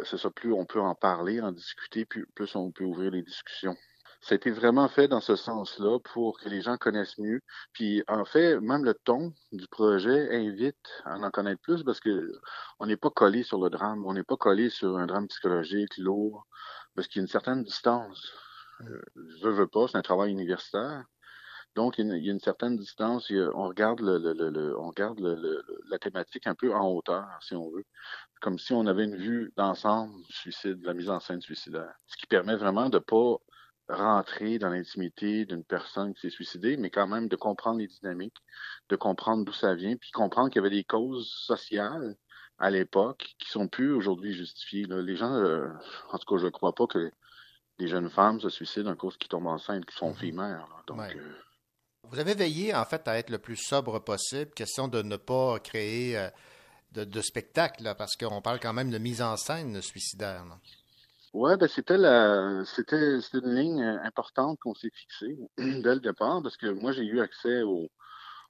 Speaker 20: c'est ça, plus on peut en parler, en discuter, plus, plus on peut ouvrir les discussions. Ça a été vraiment fait dans ce sens-là pour que les gens connaissent mieux. Puis en fait, même le ton du projet invite à en connaître plus parce que on n'est pas collé sur le drame, on n'est pas collé sur un drame psychologique lourd, parce qu'il y a une certaine distance je veux pas, c'est un travail universitaire. Donc, il y a une, certaine distance. on regarde, le, le, le on regarde la thématique un peu en hauteur, si on veut, comme si on avait une vue d'ensemble du suicide, de la mise en scène suicidaire. Ce qui permet vraiment de pas rentrer dans l'intimité d'une personne qui s'est suicidée, mais quand même de comprendre les dynamiques, de comprendre d'où ça vient, puis comprendre qu'il y avait des causes sociales à l'époque qui sont plus aujourd'hui justifiées. Les gens, euh, en tout cas, je ne crois pas que des jeunes femmes se suicident à cause qu'ils tombent enceintes, qui sont filles mères. Donc,
Speaker 1: ouais. euh... Vous avez veillé, en fait, à être le plus sobre possible, question de ne pas créer euh, de, de, spectacle, là, parce qu'on parle quand même de mise en scène suicidaire.
Speaker 20: Oui, ben c'était la c'était une ligne importante qu'on s'est fixée dès le départ, parce que moi j'ai eu accès au,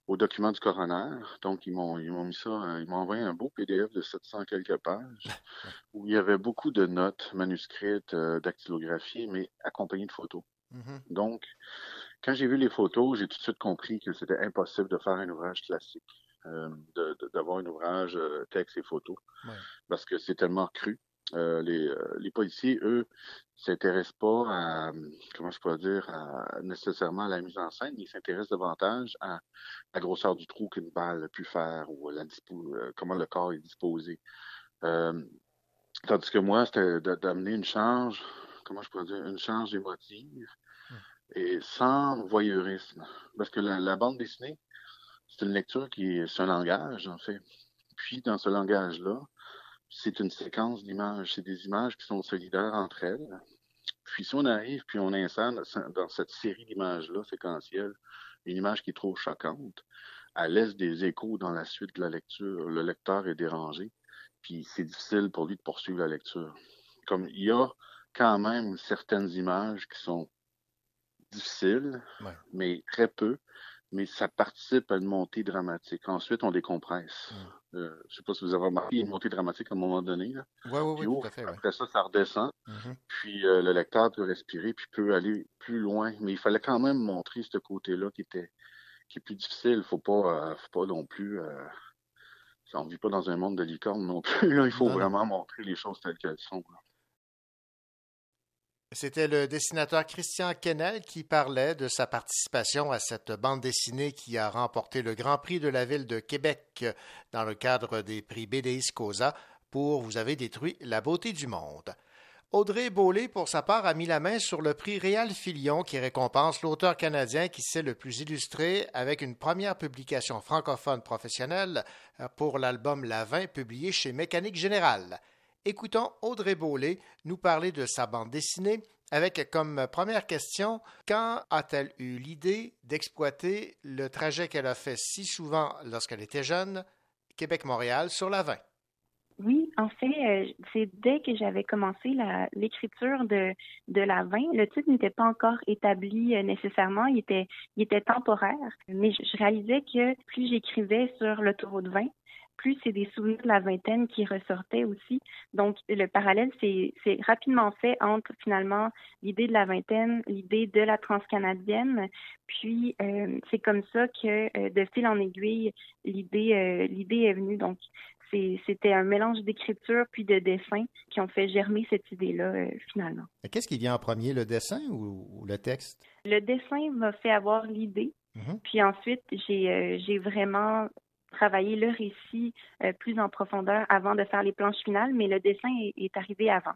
Speaker 20: au document du coroner. Donc, ils m'ont, ils m'ont mis ça, ils m'ont envoyé un beau PDF de 700 quelques pages où il y avait beaucoup de notes manuscrites, euh, dactylographiées, mais accompagnées de photos. Mm-hmm. Donc, quand j'ai vu les photos, j'ai tout de suite compris que c'était impossible de faire un ouvrage classique, euh, de, d'avoir un ouvrage euh, texte et photos, ouais. parce que c'est tellement cru. Euh, les, euh, les, policiers, eux, s'intéressent pas à, comment je pourrais dire, à, nécessairement à la mise en scène, ils s'intéressent davantage à la grosseur du trou qu'une balle a pu faire ou la euh, comment le corps est disposé. Euh, tandis que moi, c'était d'amener une charge, comment je pourrais dire, une charge émotive. Et sans voyeurisme. Parce que la, bande dessinée, c'est une lecture qui est, un langage, en fait. Puis, dans ce langage-là, c'est une séquence d'images. C'est des images qui sont solidaires entre elles. Puis si on arrive, puis on insère dans cette série d'images-là, séquentielles, une image qui est trop choquante, elle laisse des échos dans la suite de la lecture. Le lecteur est dérangé, puis c'est difficile pour lui de poursuivre la lecture. Comme il y a quand même certaines images qui sont difficiles, ouais. mais très peu. mais ça participe à une montée dramatique. Ensuite, on décompresse. Mm. Euh, je sais pas si vous avez remarqué, il y a une montée dramatique à un moment donné.
Speaker 1: Oui, oui, oui, tout à fait.
Speaker 20: Après ça, ça redescend. Mm-hmm. Puis euh, le lecteur peut respirer, puis peut aller plus loin. Mais il fallait quand même montrer ce côté-là qui était qui est plus difficile. Faut pas, euh, faut pas non plus. On ne vit pas dans un monde de licorne non plus. Là, il faut vraiment montrer les choses telles qu'elles sont.
Speaker 1: C'était le dessinateur Christian Kennel qui parlait de sa participation à cette bande dessinée qui a remporté le Grand Prix de la ville de Québec dans le cadre des prix BDIS Cosa pour Vous avez détruit la beauté du monde. Audrey Beaulé, pour sa part, a mis la main sur le prix Réal Filion qui récompense l'auteur canadien qui s'est le plus illustré avec une première publication francophone professionnelle pour l'album La Vin publié chez Mécanique Générale. Écoutons Audrey Beaulé nous parler de sa bande dessinée avec comme première question quand a-t-elle eu l'idée d'exploiter le trajet qu'elle a fait si souvent lorsqu'elle était jeune, Québec-Montréal, sur la 20?
Speaker 21: Oui, en fait, euh, c'est dès que j'avais commencé l'écriture de, de la 20, le titre n'était pas encore établi euh, nécessairement, il était, temporaire, mais je, je réalisais que plus j'écrivais sur l'autoroute 20, plus c'est des souvenirs de la vingtaine qui ressortaient aussi. Donc, le parallèle, c'est rapidement fait entre finalement l'idée de la vingtaine, l'idée de la transcanadienne. Puis, euh, c'est comme ça que euh, de fil en aiguille, l'idée euh, l'idée est venue. Donc, c'était un mélange d'écriture puis de dessin qui ont fait germer cette idée-là finalement.
Speaker 1: Qu'est-ce qui vient en premier, le dessin ou, le texte?
Speaker 21: Le dessin m'a fait avoir l'idée. Mm-hmm. Puis ensuite, j'ai vraiment travailler le récit euh, plus en profondeur avant de faire les planches finales, mais le dessin est, arrivé avant.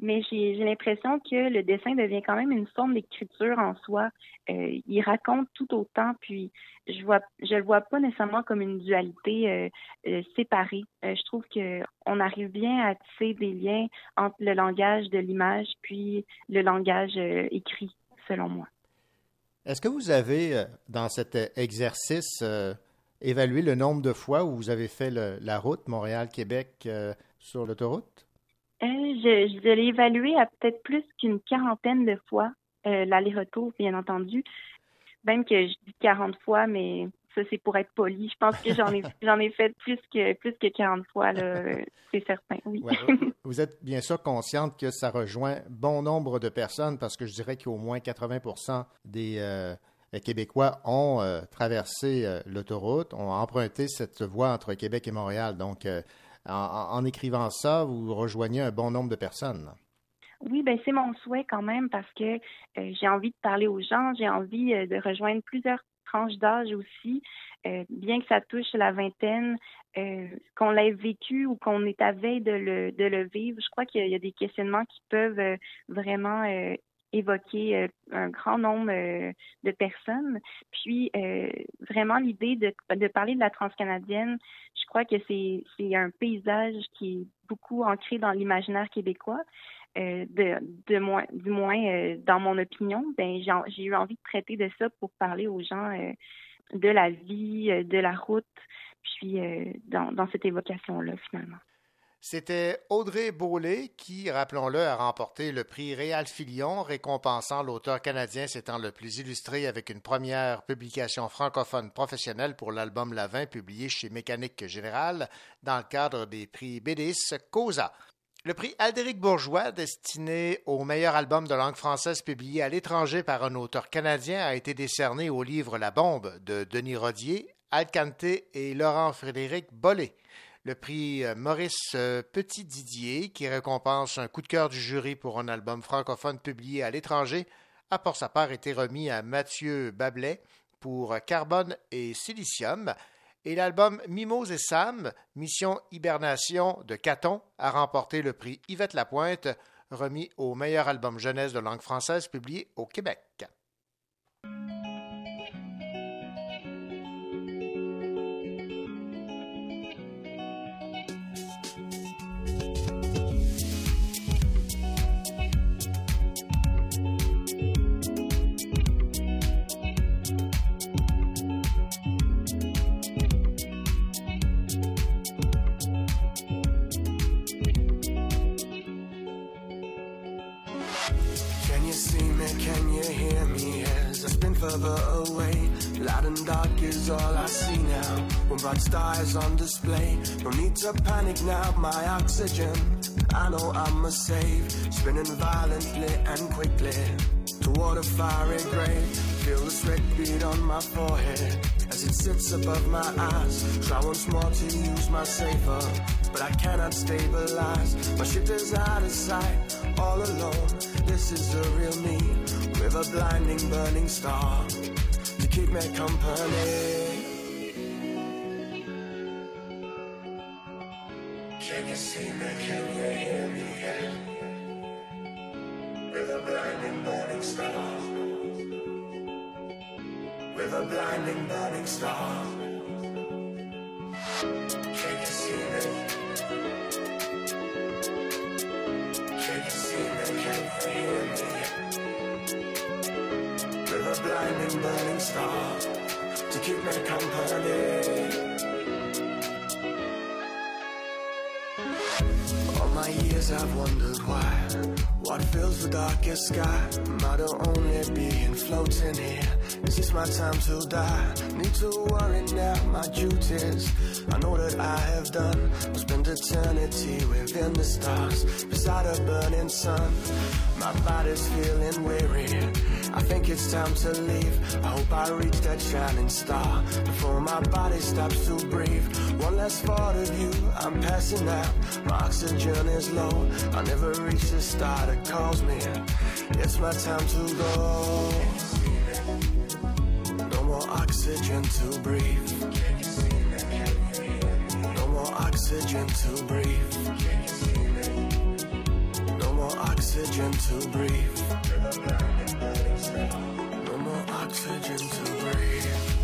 Speaker 21: Mais j'ai l'impression que le dessin devient quand même une forme d'écriture en soi. Euh, il raconte tout autant, puis je vois, je le vois pas nécessairement comme une dualité euh, séparée. je trouve que on arrive bien à tisser des liens entre le langage de l'image puis le langage écrit, selon moi.
Speaker 1: Est-ce que vous avez, dans cet exercice, évaluer le nombre de fois où vous avez fait la route Montréal-Québec euh, sur l'autoroute?
Speaker 21: Euh, je, je l'ai évalué à peut-être plus qu'une quarantaine de fois, euh, l'aller-retour, bien entendu. Même que je dis 40 fois, mais ça, c'est pour être poli. Je pense que j'en ai, j'en ai fait plus que, plus que 40 fois, c'est certain, oui.
Speaker 1: vous êtes bien sûr consciente que ça rejoint bon nombre de personnes parce que je dirais qu'au moins 80% des les Québécois ont euh, traversé euh, l'autoroute, ont emprunté cette voie entre Québec et Montréal. Donc, euh, en, écrivant ça, vous rejoignez un bon nombre de personnes.
Speaker 21: Oui, ben c'est mon souhait quand même parce que j'ai envie de parler aux gens, j'ai envie de rejoindre plusieurs tranches d'âge aussi, bien que ça touche la vingtaine, qu'on l'ait vécu ou qu'on est à veille de le, de le vivre. Je crois qu'il y, a des questionnements qui peuvent vraiment évoquer euh, un grand nombre euh, de personnes. Puis euh, vraiment l'idée de, parler de la transcanadienne, je crois que c'est, un paysage qui est beaucoup ancré dans l'imaginaire québécois. de, du moins dans mon opinion, ben j'ai, eu envie de traiter de ça pour parler aux gens de la vie, de la route, puis dans cette évocation-là finalement.
Speaker 1: C'était Audrey Beaulé qui, rappelons-le, a remporté le prix Réal Filion, récompensant l'auteur canadien s'étant le plus illustré avec une première publication francophone professionnelle pour l'album Lavin publié chez Mécanique Générale dans le cadre des prix BDIS Cosa. Le prix Aldéric Bourgeois, destiné au meilleur album de langue française publié à l'étranger par un auteur canadien, a été décerné au livre La Bombe de Denis Rodier, Alcante et Laurent-Frédéric Bollé le prix euh, Maurice euh, Petit-Didier, qui récompense un coup de cœur du jury pour un album francophone publié à l'étranger, a pour sa part été remis à Mathieu Bablet pour Carbone et Silicium. Et l'album Mimos et Sam, Mission Hibernation de Caton, a remporté le prix Yvette Lapointe, remis au meilleur album jeunesse de langue française publié au Québec.
Speaker 13: Further away. Light and dark is all I see now. When bright star is on display. No need to panic now, my oxygen. I know I must save. Spinning violently and quickly toward a fiery grave. Feel the sweat beat on my forehead as it sits above my eyes. Try once more to use my safer, but I cannot stabilize. My ship is out of sight, all alone. This is the real me, with a blinding, burning star to keep me company. Can you see me? Can you hear me? With a blinding, burning star. With a blinding, burning star. Can you see me? Can you hear me? With a blinding, burning star to keep me company. All my years I've wondered why. What fills the darkest sky? Am I the only being floating here? Is this my time to die? Need to worry now, my duties. I know that I have done. I'll spend eternity within the stars, beside a burning sun. My body's feeling weary. I think it's time to leave. I hope I reach that shining star before my body stops to breathe. One last thought of you, I'm passing out. My oxygen is low. I never reach the star that calls me. It's my time to go. No more oxygen to breathe. No more oxygen to breathe. No more oxygen to breathe. No more oxygen to breathe.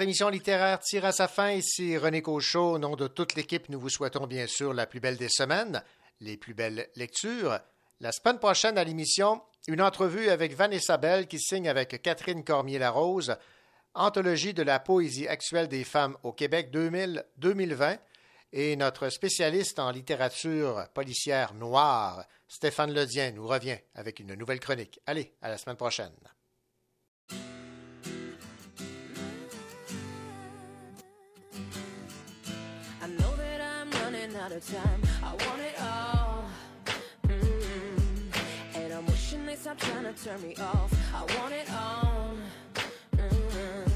Speaker 1: Émission littéraire tire à sa fin. Ici René Cochot. Au nom de toute l'équipe, nous vous souhaitons bien sûr la plus belle des semaines, les plus belles lectures. La semaine prochaine à l'émission, une entrevue avec Vanessa Bell qui signe avec Catherine Cormier-Larose Anthologie de la poésie actuelle des femmes au Québec 2000-2020 et notre spécialiste en littérature policière noire, Stéphane Ledien, nous revient avec une nouvelle chronique. Allez, à la semaine prochaine.
Speaker 22: Out of time. I want it all. Mm. And I'm wishing they stop trying to turn me off. I want it all. Mm.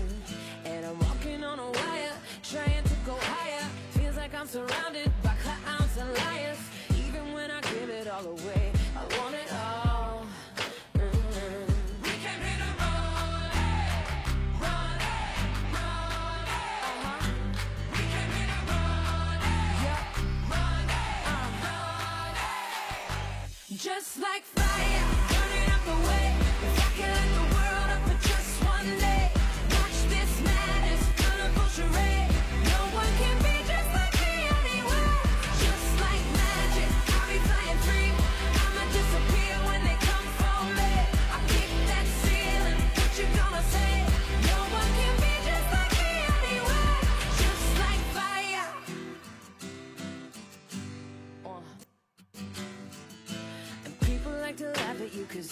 Speaker 22: And I'm walking on a wire, trying to go higher. Feels like I'm surrounded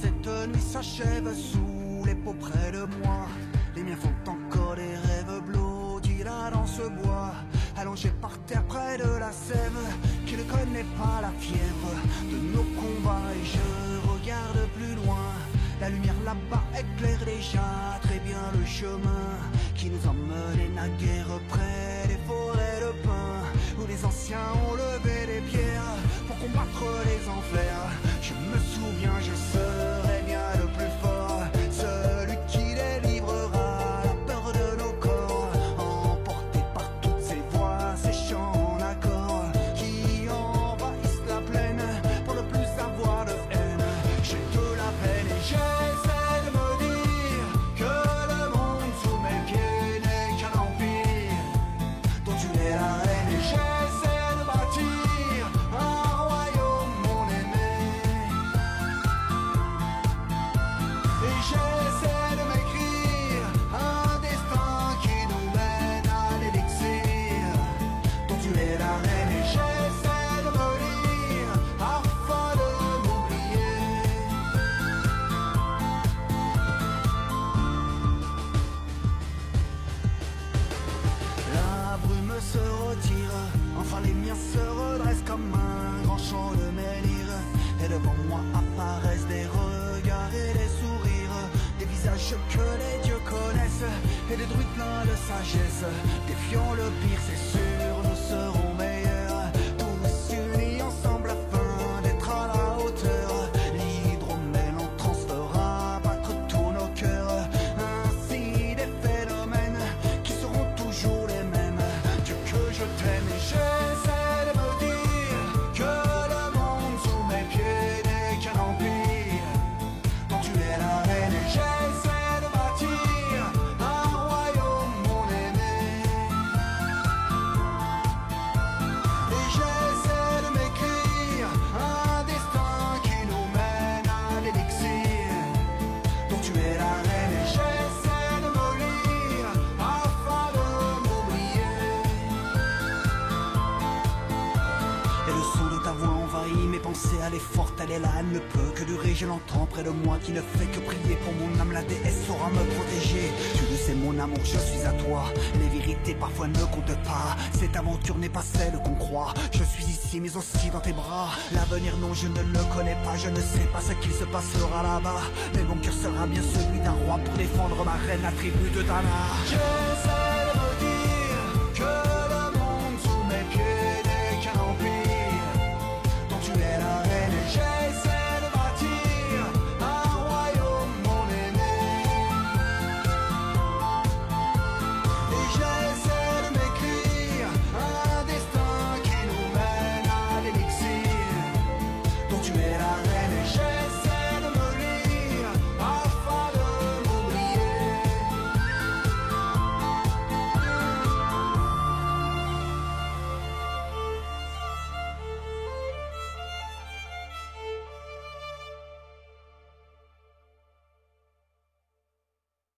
Speaker 23: Cette nuit s'achève sous les peaux près de moi. Les miens font encore des rêves bloodis là dans ce bois, allongé par terre près de la sève, qui ne connaît pas la fièvre de nos combats. Et je regarde plus loin, la lumière là-bas éclaire déjà très bien le chemin qui nous emmenait naguère près des forêts de pins, où les anciens ont levé des pierres pour combattre les enfers. Je me souviens, je serai que les dieux connaissent, et des druides pleins de sagesse. Défiant le pire, c'est sûr, nous serons elle est là, elle ne peut que durer. Je l'entends près de moi qui ne fait que prier pour mon âme. La déesse saura me protéger. Tu le sais, mon amour, je suis à toi. Les vérités parfois ne comptent pas. Cette aventure n'est pas celle qu'on croit. Je suis ici, mais aussi dans tes bras. L'avenir, non, je ne le connais pas. Je ne sais pas ce qu'il se passera là-bas. Mais mon cœur sera bien celui d'un roi pour défendre ma reine, la tribu de Dana.